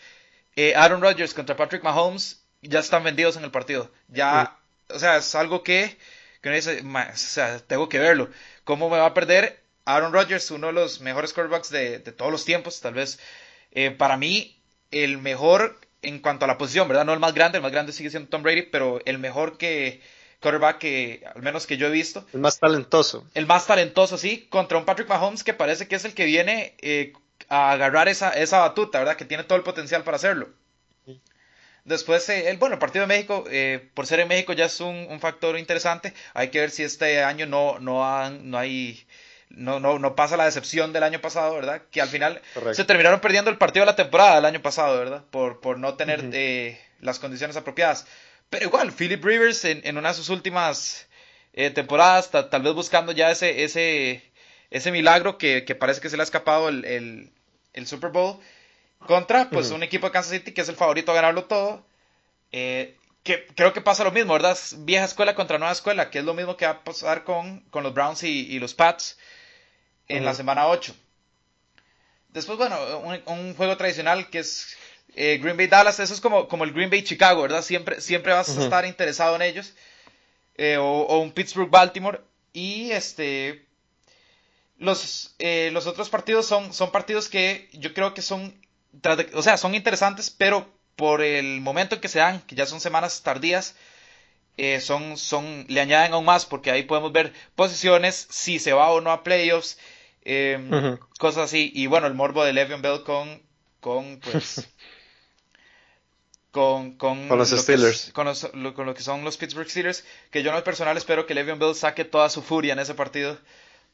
eh, Aaron Rodgers contra Patrick Mahomes, ya están vendidos en el partido. Ya, o sea, es algo que, que uno dice, o sea, tengo que verlo. ¿Cómo me va a perder Aaron Rodgers, uno de los mejores quarterbacks de, todos los tiempos, tal vez eh, para mí el mejor en cuanto a la posición, ¿verdad? No el más grande, el más grande sigue siendo Tom Brady, pero el mejor que quarterback que al menos que yo he visto. El más talentoso. El más talentoso, sí, contra un Patrick Mahomes que parece que es el que viene eh, a agarrar esa, esa batuta, ¿verdad? Que tiene todo el potencial para hacerlo. Después, eh, el, bueno, el partido de México, por ser en México ya es un, un, factor interesante. Hay que ver si este año no, no, han, no hay no, no, no pasa la decepción del año pasado, ¿verdad? Que al final se terminaron perdiendo el partido de la temporada del año pasado, ¿verdad? Por, por no tener eh, las condiciones apropiadas. Pero igual, Philip Rivers en, en una de sus últimas eh, temporadas, tal vez buscando ya ese, ese, ese milagro que, que, parece que se le ha escapado el, el, el Super Bowl, contra pues un equipo de Kansas City que es el favorito a ganarlo todo. Eh, que creo que pasa lo mismo, ¿verdad? Vieja escuela contra nueva escuela, que es lo mismo que va a pasar con, con los Browns y, y los Pats en la semana 8. Después, bueno, un, juego tradicional que es eh, Green Bay Dallas, eso es como, como el Green Bay Chicago, ¿verdad? Siempre, siempre vas a estar interesado en ellos. Eh, o, un Pittsburgh Baltimore. Y este. Los, eh, los otros partidos son, son partidos que yo creo que son. O sea, son interesantes, pero por el momento en que se dan, que ya son semanas tardías, son, son, le añaden aún más, porque ahí podemos ver posiciones, si se va o no a playoffs, Em, cosas así. Y bueno, el morbo de Le'Veon Bell con, con pues... con, con, los Steelers. con, lo, que son los Pittsburgh Steelers. Que yo en lo personal espero que Le'Veon Bell saque toda su furia en ese partido.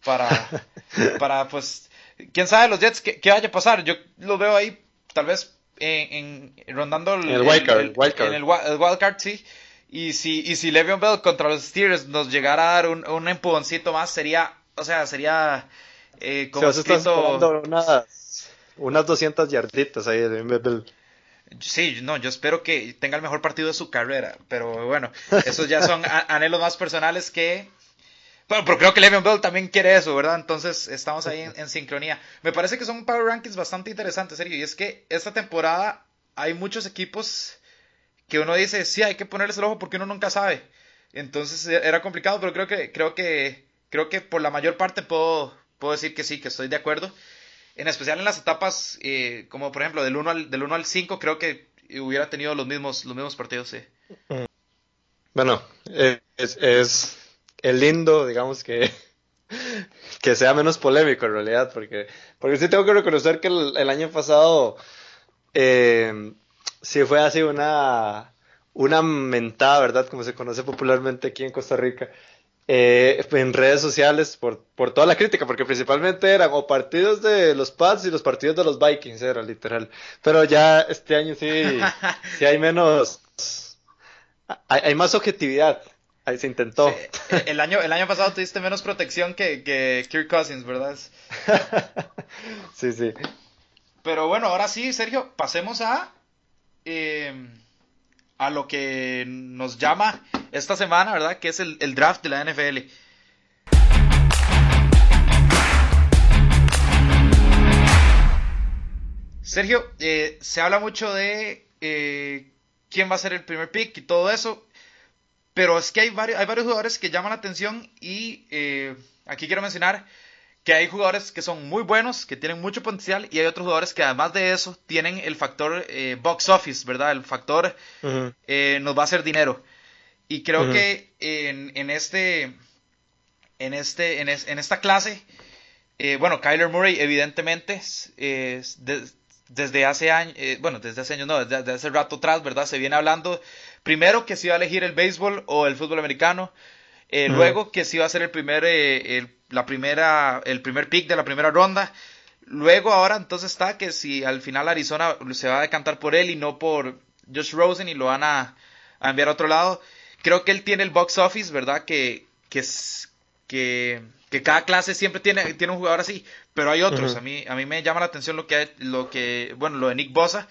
Para, para pues, quién sabe los Jets, ¿qué, vaya a pasar? Yo lo veo ahí, tal vez, en, rondando el, el, wildcard, En el, wildcard, sí. Y si, y si Le'Veon Bell contra los Steelers nos llegara a dar un, un empujoncito más, sería, o sea, sería eh, como unas, unas 200 yarditas ahí en vez del... Sí, no, yo espero que tenga el mejor partido de su carrera, pero bueno, esos ya son anhelos más personales que... Bueno, pero creo que Le'Veon Bell también quiere eso, ¿verdad? Entonces estamos ahí en, sincronía. Me parece que son Power Rankings bastante interesantes, serio. Y es que esta temporada hay muchos equipos que uno dice, sí, hay que ponerles el ojo porque uno nunca sabe. Entonces era complicado, pero creo que, creo que, creo que por la mayor parte puedo, puedo decir que sí, que estoy de acuerdo. En especial en las etapas, eh, como por ejemplo del 1 al, del 1 al 5, creo que hubiera tenido los mismos, los mismos partidos, sí. Bueno, es, es el lindo, digamos que que sea menos polémico en realidad, porque, porque sí tengo que reconocer que el, año pasado eh, sí fue así una, una mentada, ¿verdad? Como se conoce popularmente aquí en Costa Rica. Eh, en redes sociales por, por toda la crítica, porque principalmente eran o partidos de los Pats y los partidos de los Vikings, era literal. Pero ya este año sí, sí hay menos, hay, más objetividad. Ahí se intentó. el, año, el año pasado tuviste menos protección que, que Kirk Cousins, ¿verdad? sí, sí. Pero bueno, ahora sí, Sergio, pasemos a, eh, a lo que nos llama esta semana, ¿verdad? Que es el, draft de la NFL. Sergio, eh, se habla mucho de eh, quién va a ser el primer pick y todo eso, pero es que hay varios, hay varios jugadores que llaman la atención y eh, aquí quiero mencionar que hay jugadores que son muy buenos, que tienen mucho potencial, y hay otros jugadores que además de eso tienen el factor box office, ¿verdad? El factor nos va a hacer dinero. Y creo que en, este, en, este, en, en esta clase, eh, bueno, Kyler Murray evidentemente es, desde hace años, eh, bueno, desde hace años no, desde, hace rato atrás, ¿verdad? Se viene hablando primero que se iba a elegir el béisbol o el fútbol americano, eh, luego que se iba a ser el primer, el, la primera, el primer pick de la primera ronda, luego ahora entonces está que si al final Arizona se va a decantar por él y no por Josh Rosen y lo van a, a enviar a otro lado, creo que él tiene el box office, ¿verdad? Que, que, que, que cada clase siempre tiene, tiene un jugador así, pero hay otros. a, mí, a mí me llama la atención lo que, lo que, bueno, lo de Nick Bosa,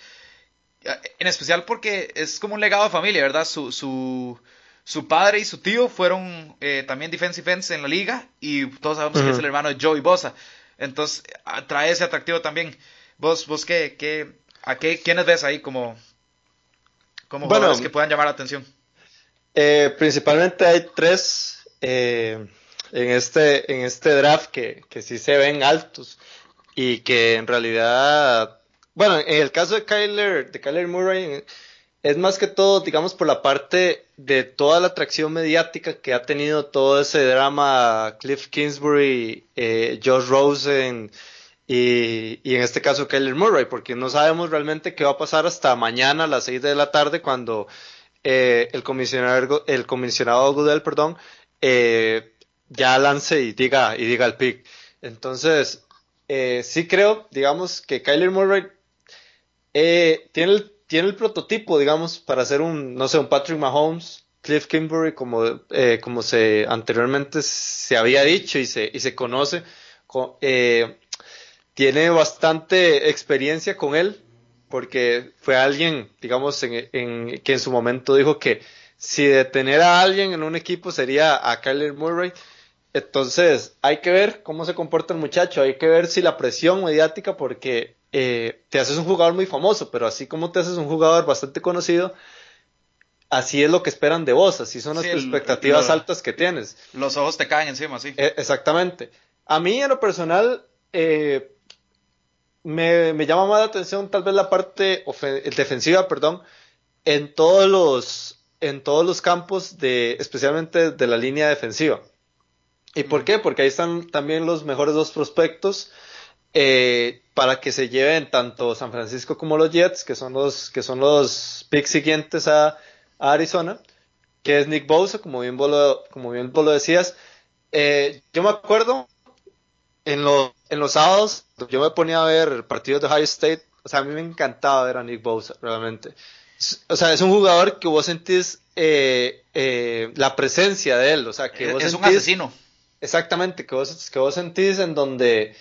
en especial porque es como un legado de familia, ¿verdad? Su, su, su padre y su tío fueron eh, también defensive ends en la liga y todos sabemos que es el hermano de Joey Bosa. Entonces, trae ese atractivo también. ¿Vos, vos qué, qué, a qué, quiénes ves ahí como, como jugadores que puedan llamar la atención? Eh, principalmente hay tres eh, en, este, en este draft que, que sí se ven altos y que en realidad, bueno, en el caso de Kyler, de Kyler Murray, es más que todo, digamos, por la parte de toda la atracción mediática que ha tenido todo ese drama Cliff Kingsbury, eh, Josh Rosen y, en este caso Kyler Murray, porque no sabemos realmente qué va a pasar hasta mañana a las 6 de la tarde cuando eh, el comisionado, el comisionado Goodell, perdón, eh, ya lance y diga, y diga el pick. Entonces, eh, sí creo, digamos, que Kyler Murray tiene, el, tiene el prototipo, digamos, para ser un, no sé, un Patrick Mahomes, Cliff Kimberly, como, como se anteriormente se había dicho y se, y se conoce. tiene bastante experiencia con él, porque fue alguien, digamos, en, que en su momento dijo que si detener a alguien en un equipo sería a Kyler Murray. Entonces, hay que ver cómo se comporta el muchacho, hay que ver si la presión mediática, porque eh, te haces un jugador muy famoso, pero así como te haces un jugador bastante conocido, así es lo que esperan de vos, así son las expectativas altas que tienes. Los ojos te caen encima, sí. E, exactamente. A mí, en lo personal, eh, me, llama más la atención tal vez la parte defensiva, perdón, en todos los, en todos los campos de, especialmente de la línea defensiva. ¿Y por qué? Porque ahí están también los mejores dos prospectos eh, para que se lleven tanto San Francisco como los Jets, que son los, que son los picks siguientes a, Arizona, que es Nick Bosa, como bien vos lo, como bien vos lo decías. Eh, yo me acuerdo en, en los sábados yo me ponía a ver partidos de High State, o sea, a mí me encantaba ver a Nick Bosa, realmente. O sea, es un jugador que vos sentís eh, eh, la presencia de él, o sea, que vos es un asesino. Exactamente, que vos, que vos sentís en donde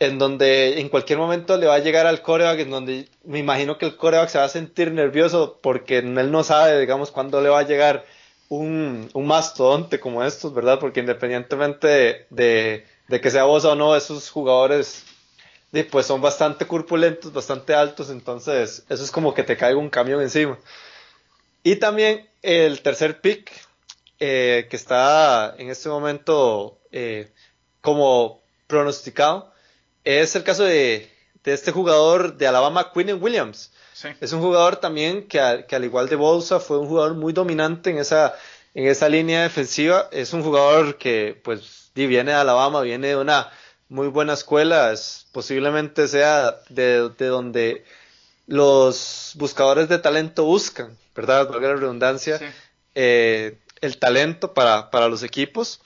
en donde en cualquier momento le va a llegar al coreback, en donde me imagino que el coreback se va a sentir nervioso porque él no sabe, digamos, cuándo le va a llegar un, un mastodonte como estos, ¿verdad? Porque independientemente de, de que sea vos o no, esos jugadores pues son bastante corpulentos, bastante altos, entonces eso es como que te caiga un camión encima. Y también el tercer pick, eh, que está en este momento eh, como pronosticado, es el caso de, este jugador de Alabama, Quinn Williams. Es un jugador también que, que, al igual de Bolsa fue un jugador muy dominante en esa, en esa línea defensiva. Es un jugador que pues viene de Alabama, viene de una muy buena escuela, posiblemente sea de, donde los buscadores de talento buscan, ¿verdad? Valga la redundancia, eh, el talento para, para los equipos.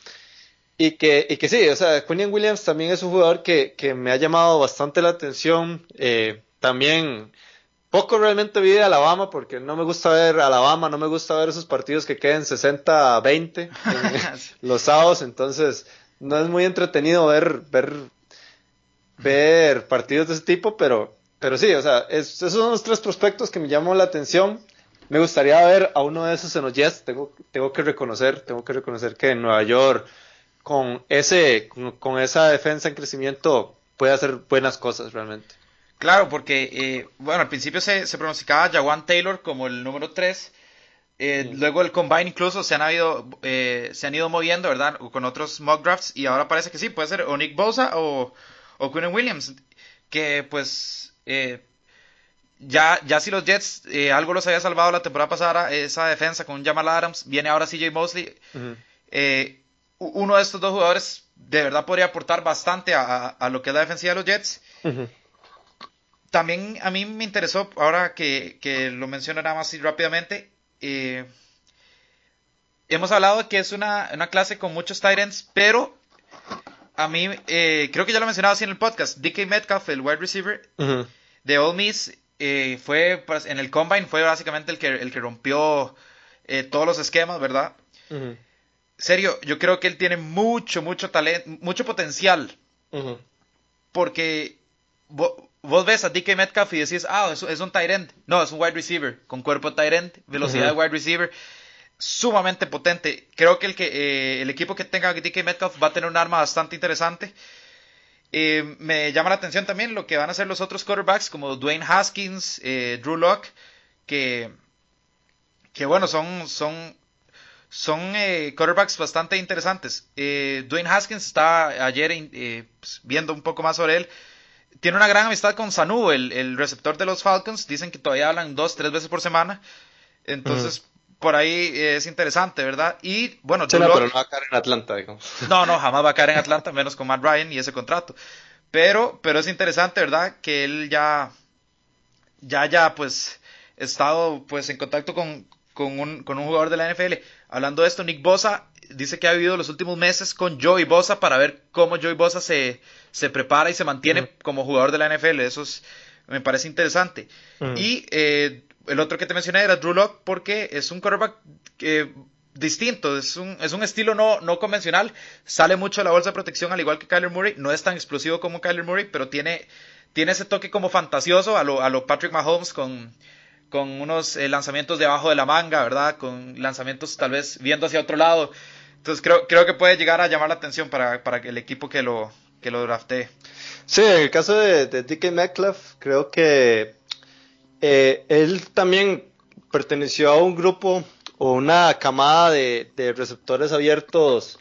Y que, y que sí, o sea, Quinion Williams también es un jugador que, que me ha llamado bastante la atención. Eh, también poco realmente vi de Alabama porque no me gusta ver Alabama, no me gusta ver esos partidos que queden 60-20 los sábados, entonces no es muy entretenido ver, ver, ver partidos de ese tipo, pero, pero sí, o sea, esos son los tres prospectos que me llaman la atención. Me gustaría ver a uno de esos en los Jets, tengo, tengo que reconocer, tengo que reconocer que en Nueva York con ese, con, esa defensa en crecimiento puede hacer buenas cosas realmente. Claro, porque, eh, bueno, al principio se, se pronosticaba Jawan Taylor como el número 3. Eh, luego el Combine incluso se han, habido, eh, se han ido moviendo, ¿verdad? Con otros mock drafts. Y ahora parece que sí, puede ser o Nick Bosa o, o Williams. Que pues ya, ya si los Jets algo los había salvado la temporada pasada, esa defensa con Jamal Adams, viene ahora CJ Mosley uno de estos dos jugadores de verdad podría aportar bastante a, lo que es la defensiva de los Jets. También a mí me interesó, ahora que, lo menciono nada más rápidamente, eh, hemos hablado de que es una, clase con muchos Titans, pero a mí, eh, creo que ya lo mencionaba así en el podcast, DK Metcalf, el wide receiver de Ole Miss, eh, fue pues, en el combine, fue básicamente el que, el que rompió todos los esquemas, ¿verdad? Serio, yo creo que él tiene mucho, mucho talento, mucho potencial. Porque vos, ves a DK Metcalf y decís, ah, es, es un tight end. No, es un wide receiver, con cuerpo tight end, velocidad de wide receiver, sumamente potente. Creo que el, que, eh, el equipo que tenga DK Metcalf va a tener un arma bastante interesante. Eh, me llama la atención también lo que van a hacer los otros quarterbacks, como Dwayne Haskins, eh, Drew Locke, que, que bueno, son, son son eh, quarterbacks bastante interesantes. Eh, Dwayne Haskins estaba ayer eh, pues, viendo un poco más sobre él. Tiene una gran amistad con Sanu, el, receptor de los Falcons. Dicen que todavía hablan dos, tres veces por semana. Entonces, por ahí es interesante, ¿verdad? Y bueno, no, pero no va a caer en Atlanta, digamos. No, no, jamás va a caer en Atlanta, menos con Matt Ryan y ese contrato. Pero, pero es interesante, ¿verdad? Que él ya, ya, ya, pues, estado, pues, en contacto con, con un, con un jugador de la NFL. Hablando de esto, Nick Bosa dice que ha vivido los últimos meses con Joey Bosa para ver cómo Joey Bosa se, se prepara y se mantiene como jugador de la NFL. Eso me parece interesante. Y eh, el otro que te mencioné era Drew Locke porque es un quarterback distinto, es un, es un estilo no, no convencional, sale mucho de la bolsa de protección al igual que Kyler Murray, no es tan explosivo como Kyler Murray, pero tiene, tiene ese toque como fantasioso a lo, a lo Patrick Mahomes con, con unos eh, lanzamientos debajo de la manga, ¿verdad? Con lanzamientos tal vez viendo hacia otro lado. Entonces creo, creo que puede llegar a llamar la atención para, para el equipo que lo, que lo draftee. Sí, en el caso de, de DK Metcalf, creo que eh, él también perteneció a un grupo o una camada de, receptores abiertos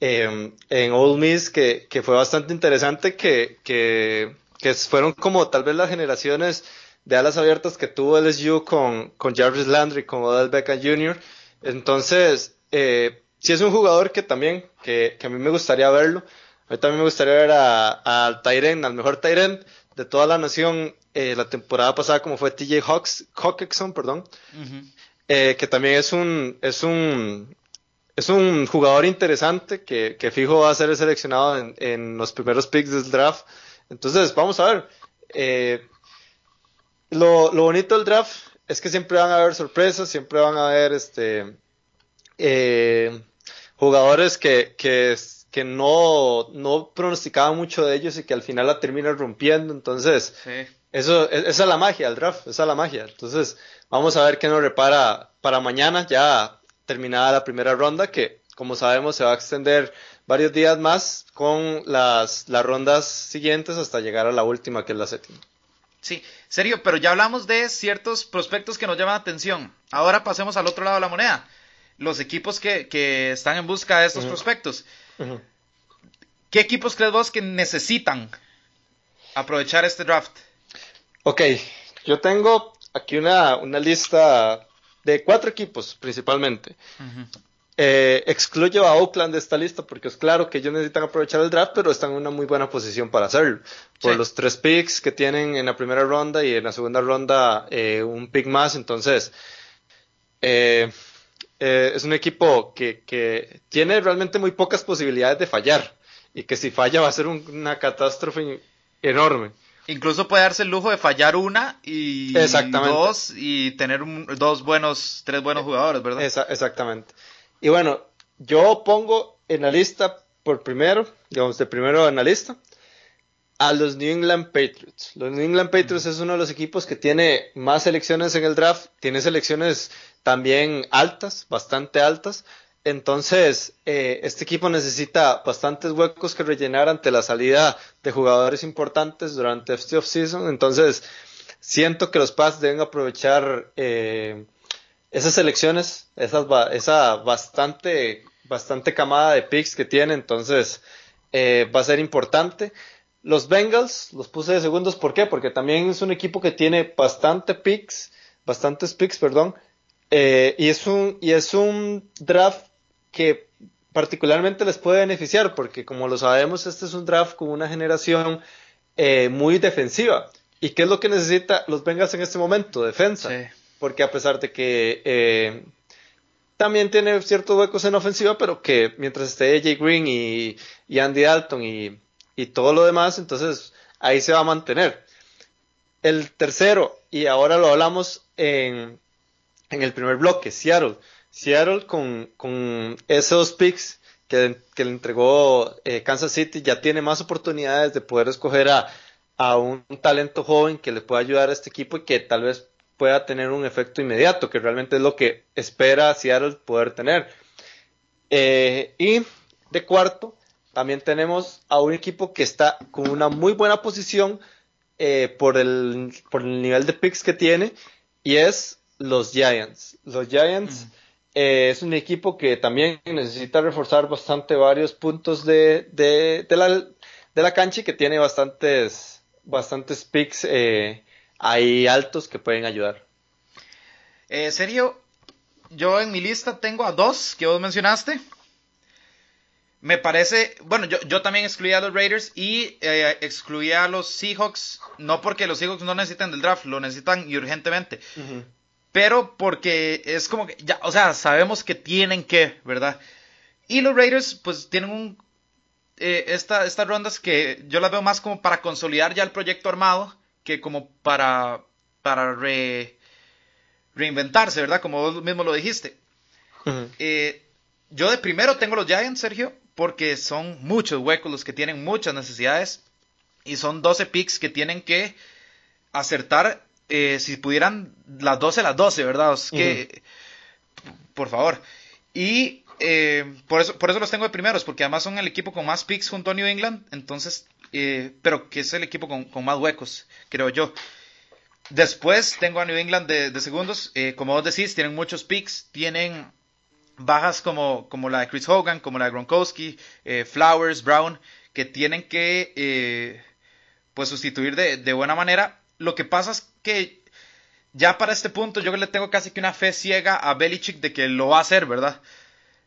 em, en Ole Miss que, que, fue bastante interesante, que, que fueron como tal vez las generaciones de alas abiertas que tuvo LSU con, con Jarvis Landry, con Odell Beckham Jr. Entonces, eh, sí es un jugador que también, que, a mí me gustaría verlo. A mí también me gustaría ver al Tyren, al mejor Tyren de toda la nación eh, la temporada pasada, como fue TJ Hawks, Hawkinson, perdón, eh, que también es un, es un, es un jugador interesante que, que fijo va a ser seleccionado en, en, los primeros picks del draft. Entonces, vamos a ver. Eh, lo, lo, bonito del draft es que siempre van a haber sorpresas, siempre van a haber este eh, jugadores que, que, que no, no, pronosticaban mucho de ellos y que al final la terminan rompiendo. Entonces, eso, esa es la magia del draft, esa es la magia. Entonces, vamos a ver qué nos repara para mañana, ya terminada la primera ronda, que como sabemos se va a extender varios días más con las, las rondas siguientes hasta llegar a la última, que es la séptima. Sí, serio, pero ya hablamos de ciertos prospectos que nos llaman atención. Ahora pasemos al otro lado de la moneda. Los equipos que, están en busca de estos prospectos. ¿Qué equipos crees vos que necesitan aprovechar este draft? Ok, yo tengo aquí una, lista de cuatro equipos principalmente. Eh, excluyo a Oakland de esta lista porque es claro que ellos necesitan aprovechar el draft, pero están en una muy buena posición para hacerlo. Por los tres picks que tienen en la primera ronda y en la segunda ronda eh, un pick más. Entonces, eh, es un equipo que, que, tiene realmente muy pocas posibilidades de fallar y que si falla va a ser una catástrofe enorme. Incluso puede darse el lujo de fallar una y dos y tener dos buenos, tres buenos jugadores, ¿verdad? exactamente. Y bueno, yo pongo en la lista por primero, digamos, de primero en la lista, a los New England Patriots. Los New England Patriots es uno de los equipos que tiene más selecciones en el draft, tiene selecciones también altas, bastante altas, entonces, eh, este equipo necesita bastantes huecos que rellenar ante la salida de jugadores importantes durante este offseason. Entonces, siento que los Pats deben aprovechar eh, esas selecciones, esas, esa bastante, bastante camada de picks que tiene. Entonces, eh, va a ser importante. Los Bengals los puse de segundos, ¿por qué? Porque también es un equipo que tiene bastante picks, bastantes picks, perdón. y, es un, y es un draft que particularmente les puede beneficiar, porque como lo sabemos, este es un draft con una generación eh, muy defensiva. ¿Y qué es lo que necesita los Bengals en este momento? Defensa. Porque a pesar de que eh, también tiene ciertos huecos en ofensiva, pero que mientras esté AJ Green y, Andy Dalton y, y todo lo demás, entonces ahí se va a mantener. El tercero, y ahora lo hablamos en, en el primer bloque, Seattle. Seattle con, esos picks que, le entregó eh, Kansas City ya tiene más oportunidades de poder escoger a, un talento joven que le pueda ayudar a este equipo y que tal vez pueda tener un efecto inmediato, que realmente es lo que espera Seattle poder tener. Eh, y de cuarto, también tenemos a un equipo que está con una muy buena posición eh, por, el, por el nivel de picks que tiene, y es los Giants. Los Giants. Eh, es un equipo que también necesita reforzar bastante varios puntos de, de, la, de la, cancha y que tiene bastantes, bastantes picks eh, ahí altos que pueden ayudar. Eh, serio, yo en mi lista tengo a dos que vos mencionaste. Me parece, bueno, yo, yo también excluía a los Raiders y eh, excluía a los Seahawks, no porque los Seahawks no necesitan del draft, lo necesitan urgentemente pero porque es como que, ya, o sea, sabemos que tienen que, ¿verdad? Y los Raiders, pues tienen un, eh, estas rondas que yo las veo más como para consolidar ya el proyecto armado que como para, para reinventarse, ¿verdad? Como vos mismo lo dijiste. Eh, yo de primero tengo los Giants, Sergio, porque son muchos huecos los que tienen muchas necesidades y son 12 picks que tienen que acertar eh, si pudieran las 12, las 12, ¿verdad? Es que, por favor. Y eh, por, eso, por eso los tengo de primeros, porque además son el equipo con más picks junto a New England, entonces, eh, pero que es el equipo con, más huecos, creo yo. Después tengo a New England de, segundos, como vos decís, tienen muchos picks, tienen bajas como, como la de Chris Hogan, como la de Gronkowski, Flowers, Brown, que tienen que pues sustituir de, de buena manera lo que pasa es que ya para este punto yo le tengo casi que una fe ciega a Belichick de que lo va a hacer, ¿verdad?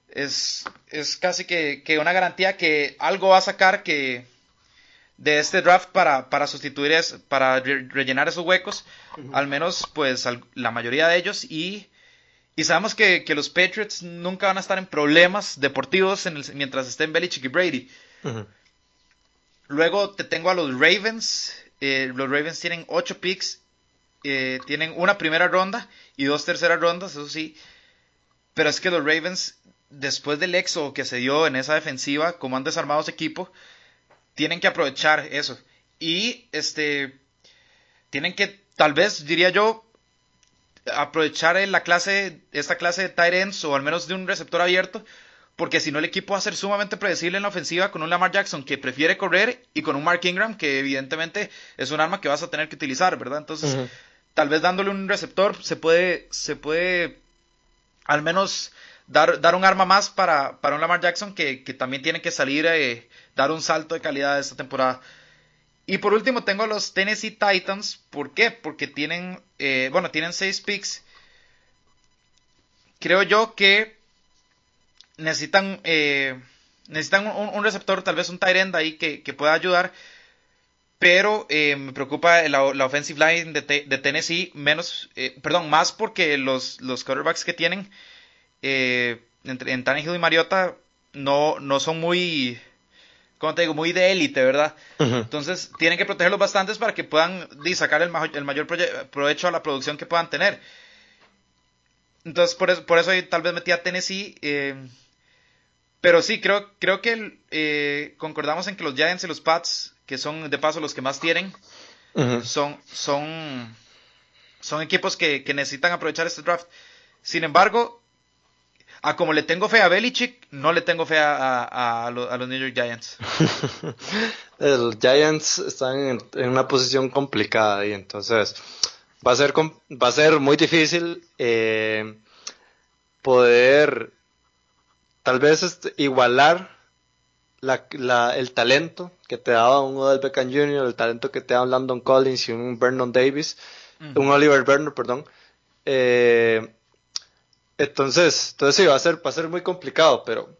Es, es casi que, una garantía que algo va a sacar que de este draft para, para sustituir, es, para rellenar esos huecos, al menos pues la mayoría de ellos y, y sabemos que, los Patriots nunca van a estar en problemas deportivos en mientras estén Belichick y Brady. Luego te tengo a los Ravens, eh, los Ravens tienen 8 picks, eh, tienen una primera ronda y dos terceras rondas, eso sí. Pero es que los Ravens, después del éxodo que se dio en esa defensiva, como han desarmado su equipo, tienen que aprovechar eso. Y este tienen que, tal vez, diría yo, aprovechar la clase, esta clase de tight ends, o al menos de un receptor abierto, porque si no el equipo va a ser sumamente predecible en la ofensiva con un Lamar Jackson que prefiere correr y con un Mark Ingram que evidentemente es un arma que vas a tener que utilizar, ¿verdad? Entonces, tal vez dándole un receptor se puede, se puede al menos dar, dar un arma más para, para un Lamar Jackson que, también tiene que salir eh, dar un salto de calidad esta temporada. Y por último tengo a los Tennessee Titans. ¿Por qué? Porque tienen, eh, bueno, tienen seis picks. Creo yo que necesitan, eh, necesitan un, receptor, tal vez un tight end ahí que, pueda ayudar. Pero eh, me preocupa la, offensive line de, Tennessee, menos, perdón, más porque los, los quarterbacks que tienen entre, en Tannehill y Mariota no, no son muy, como te digo, muy de élite, ¿verdad? Entonces tienen que protegerlos bastante para que puedan sacar el, el mayor provecho a la producción que puedan tener. Entonces por eso, por eso tal vez metí a Tennessee. Eh, pero sí, creo, creo que eh, concordamos en que los Giants y los Pats, que son de paso los que más tienen, son, son, son equipos que, que necesitan aprovechar este draft. Sin embargo, a como le tengo fe a Belichick, no le tengo fe a, a, los New York Giants. los Giants están en, una posición complicada y entonces va a ser, va a ser muy difícil eh, poder tal vez este, igualar el talento que te daba un Odell Beckham Jr., el talento que te da un Landon Collins y un Vernon Davis, un Oliver Berner, perdón. Eh, entonces, entonces sí, va a ser, va a ser muy complicado, pero,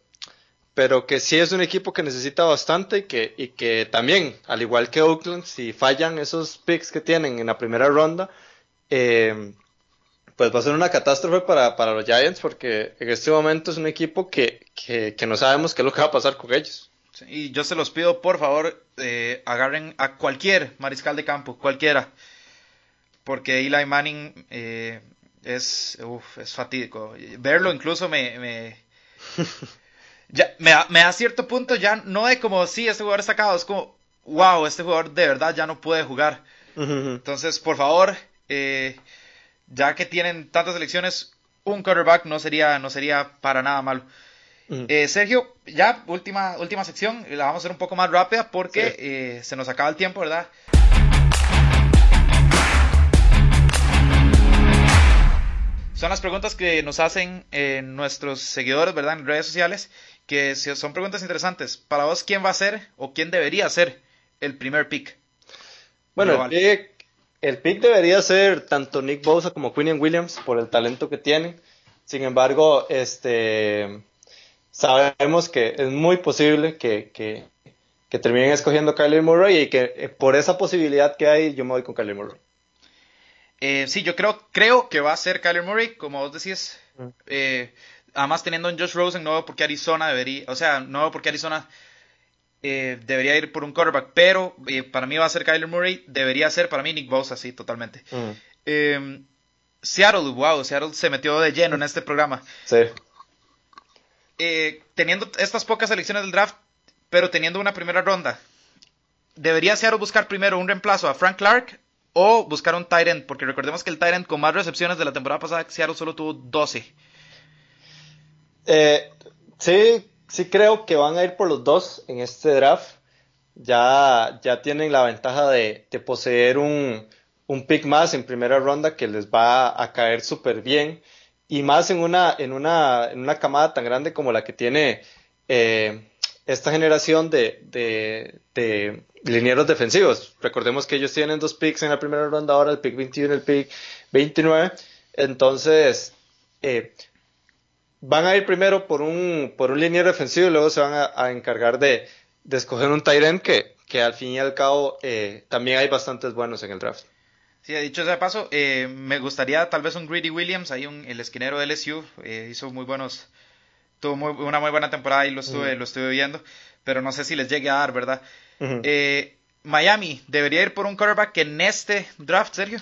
pero que sí es un equipo que necesita bastante y que, y que también, al igual que Oakland, si fallan esos picks que tienen en la primera ronda, eh, pues va a ser una catástrofe para, para, los Giants porque en este momento es un equipo que, que, no sabemos qué es lo que va a pasar con ellos. y yo se los pido, por favor, eh, agarren a cualquier mariscal de campo, cualquiera. Porque Eli Manning eh, es, uf, es fatídico. Verlo incluso me, me, ya, me, me, da cierto punto ya no de como, sí, este jugador está sacado, es como, wow, este jugador de verdad ya no puede jugar. Entonces, por favor, eh, ya que tienen tantas elecciones, un quarterback no sería, no sería para nada malo. Eh, Sergio, ya última, última sección, la vamos a hacer un poco más rápida porque eh, se nos acaba el tiempo, ¿verdad? Son las preguntas que nos hacen nuestros seguidores, ¿verdad? En redes sociales, que son preguntas interesantes. Para vos, ¿quién va a ser o quién debería ser el primer pick? Bueno, el pick, debería ser tanto Nick Bosa como Quinion Williams por el talento que tienen. Sin embargo, este sabemos que es muy posible que, que, terminen escogiendo a Kyler Murray y que eh, por esa posibilidad que hay, yo me voy con Kyler Murray. Eh, sí, yo creo, creo que va a ser Kyler Murray, como vos decís. Eh, además, teniendo en Josh Rosen, no veo por qué Arizona debería, o sea, no veo por qué Arizona eh, debería ir por un quarterback, pero para mí va a ser Kyler Murray, debería ser para mí Nick Bosa, sí, totalmente. Mm. Em, Seattle, wow, Seattle se metió de lleno en este programa. Sí. teniendo estas pocas elecciones del draft, pero teniendo una primera ronda, ¿debería Seattle buscar primero un reemplazo a Frank Clark o buscar un Tyrant, porque recordemos que el Tyrant con más recepciones de la temporada pasada, Seattle solo tuvo 12. Eh, sí, sí creo que van a ir por los dos en este draft. Ya, ya tienen la ventaja de, poseer un, pick más en primera ronda que les va a caer súper bien. Y más en una, en, una, en una camada tan grande como la que tiene eh, esta generación de, de, linieros defensivos. Recordemos que ellos tienen dos picks en la primera ronda, ahora el pick 21 y el pick 29. Entonces, eh, van a ir primero por un, por un liniero defensivo y luego se van a, encargar de, escoger un tight que, que al fin y al cabo eh, también hay bastantes buenos en el draft. Sí, dicho sea paso, eh, me gustaría tal vez un Greedy Williams, ahí un, el esquinero de LSU, hizo muy buenos tuvo una muy buena temporada y lo estuve, lo estuve viendo, pero no sé si les llegue a dar, ¿verdad? Eh, Miami, ¿debería ir por un quarterback en este draft, Sergio?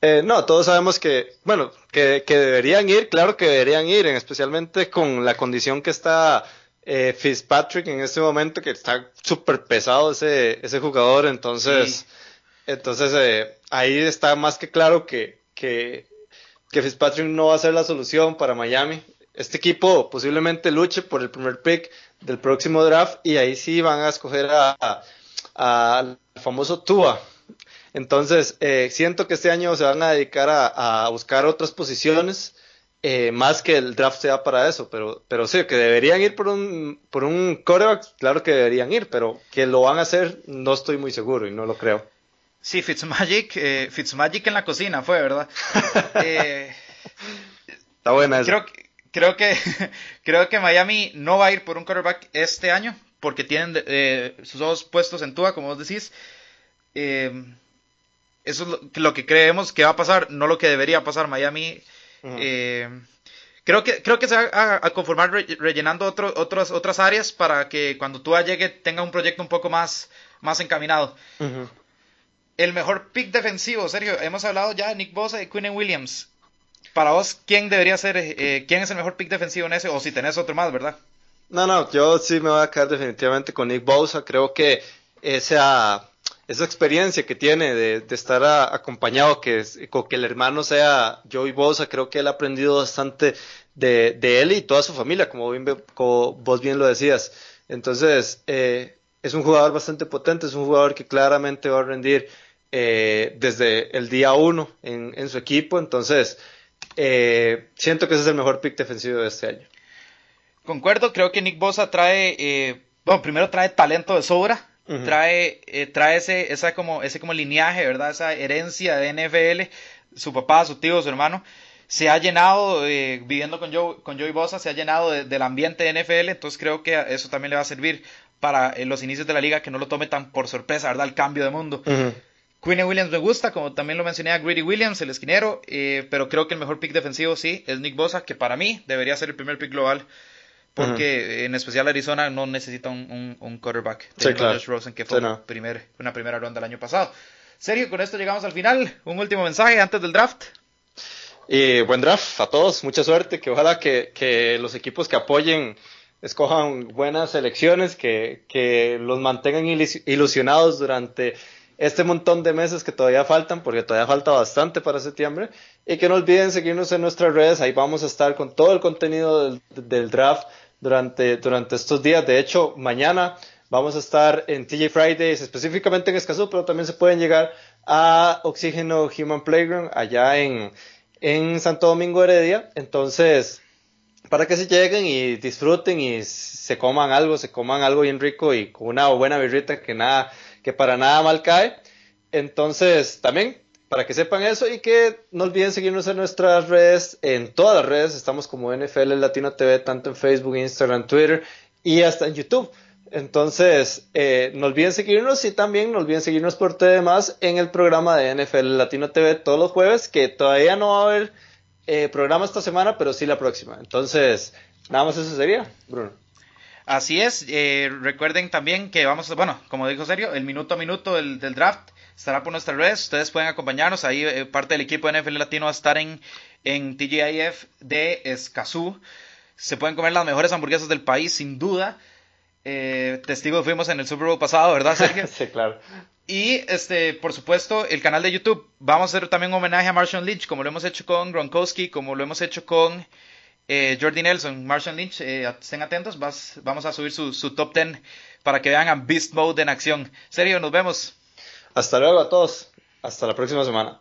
Eh, no, todos sabemos que, bueno, que, deberían ir, claro que deberían ir, especialmente con la condición que está eh, Fitzpatrick en este momento, que está súper pesado ese, ese jugador, entonces, entonces ahí está más que claro que, que, que Fitzpatrick no va a ser la solución para Miami este equipo posiblemente luche por el primer pick del próximo draft y ahí sí van a escoger al famoso Tua. Entonces, eh, siento que este año se van a dedicar a, buscar otras posiciones, eh, más que el draft sea para eso, pero, pero sí, que deberían ir por un, por un coreback, claro que deberían ir, pero que lo van a hacer, no estoy muy seguro y no lo creo. Sí, Fitzmagic, eh, Fitzmagic en la cocina fue, ¿verdad? Está buena Creo que creo que, creo que Miami no va a ir por un quarterback este año, porque tienen eh, sus ojos puestos en Tua, como vos decís. Eh, eso es lo, que creemos que va a pasar, no lo que debería pasar. Miami. Eh, creo que, creo que se va a, conformar rellenando otras, otras áreas para que cuando Tua llegue tenga un proyecto un poco más, más encaminado. El mejor pick defensivo, Sergio, hemos hablado ya de Nick Bosa y Quinn Williams. Para vos, ¿quién debería ser, eh, quién es el mejor pick defensivo en ese? O si tenés otro más, ¿verdad? No, no, yo sí me voy a quedar definitivamente con Nick Bosa. Creo que esa, esa experiencia que tiene de, estar acompañado, que, que el hermano sea Joey Bosa, creo que él ha aprendido bastante de, él y toda su familia, como, vos bien lo decías. Entonces, eh, es un jugador bastante potente, es un jugador que claramente va a rendir eh, desde el día uno en, su equipo. Entonces, eh, siento que ese es el mejor pick defensivo de este año. Concuerdo, creo que Nick Bosa trae, eh, bueno, primero trae talento de sobra, trae, trae ese, esa como, ese como lineaje, ¿verdad? Esa herencia de NFL, su papá, su tío, su hermano se ha llenado, viviendo con, Joe, con Joey Bosa, se ha llenado del ambiente de NFL, entonces creo que eso también le va a servir para los inicios de la liga, que no lo tome tan por sorpresa, ¿verdad? El cambio de mundo. Quinn Williams me gusta, como también lo mencioné a Greedy Williams, el esquinero, eh, pero creo que el mejor pick defensivo sí es Nick Bosa, que para mí debería ser el primer pick global, porque en especial Arizona no necesita un, un, quarterback. Sí, claro. Rosen, que fue primer, una primera ronda el año pasado. Sergio, con esto llegamos al final. Un último mensaje antes del draft. Y buen draft a todos, mucha suerte, que ojalá que, que los equipos que apoyen escojan buenas selecciones, que, que los mantengan ilusionados durante este montón de meses que todavía faltan, porque todavía falta bastante para septiembre, y que no olviden seguirnos en nuestras redes, ahí vamos a estar con todo el contenido del, draft durante, durante estos días. De hecho, mañana vamos a estar en TJ Fridays, específicamente en Escazú, pero también se pueden llegar a Oxígeno Human Playground allá en, en Santo Domingo Heredia. Entonces, para que se lleguen y disfruten y se coman algo, se coman algo bien rico y con una buena birrita que nada, que para nada mal cae. Entonces, también para que sepan eso y que no olviden seguirnos en nuestras redes, en todas las redes, estamos como NFL Latino TV, tanto en Facebook, Instagram, Twitter y hasta en YouTube. Entonces, eh, no olviden seguirnos y también no olviden seguirnos por TV más en el programa de NFL Latino TV todos los jueves, que todavía no va a haber eh, programa esta semana, pero sí la próxima. Entonces, nada más eso sería, Bruno. Así es, eh, recuerden también que vamos, bueno, como dijo Sergio, el minuto a minuto del, draft estará por nuestras redes, ustedes pueden acompañarnos, ahí eh, parte del equipo de NFL Latino va a estar en, en TGIF de Escazú, se pueden comer las mejores hamburguesas del país, sin duda, eh, testigo fuimos en el Super Bowl pasado, ¿verdad, Sergio? sí, claro. Y, este, por supuesto, el canal de YouTube. Vamos a hacer también un homenaje a Marshall Lynch, como lo hemos hecho con Gronkowski, como lo hemos hecho con eh, Jordi Nelson. Marshall Lynch, eh, estén atentos, vamos a subir su, top 10 para que vean a Beast Mode en acción. Serio, nos vemos. Hasta luego a todos. Hasta la próxima semana.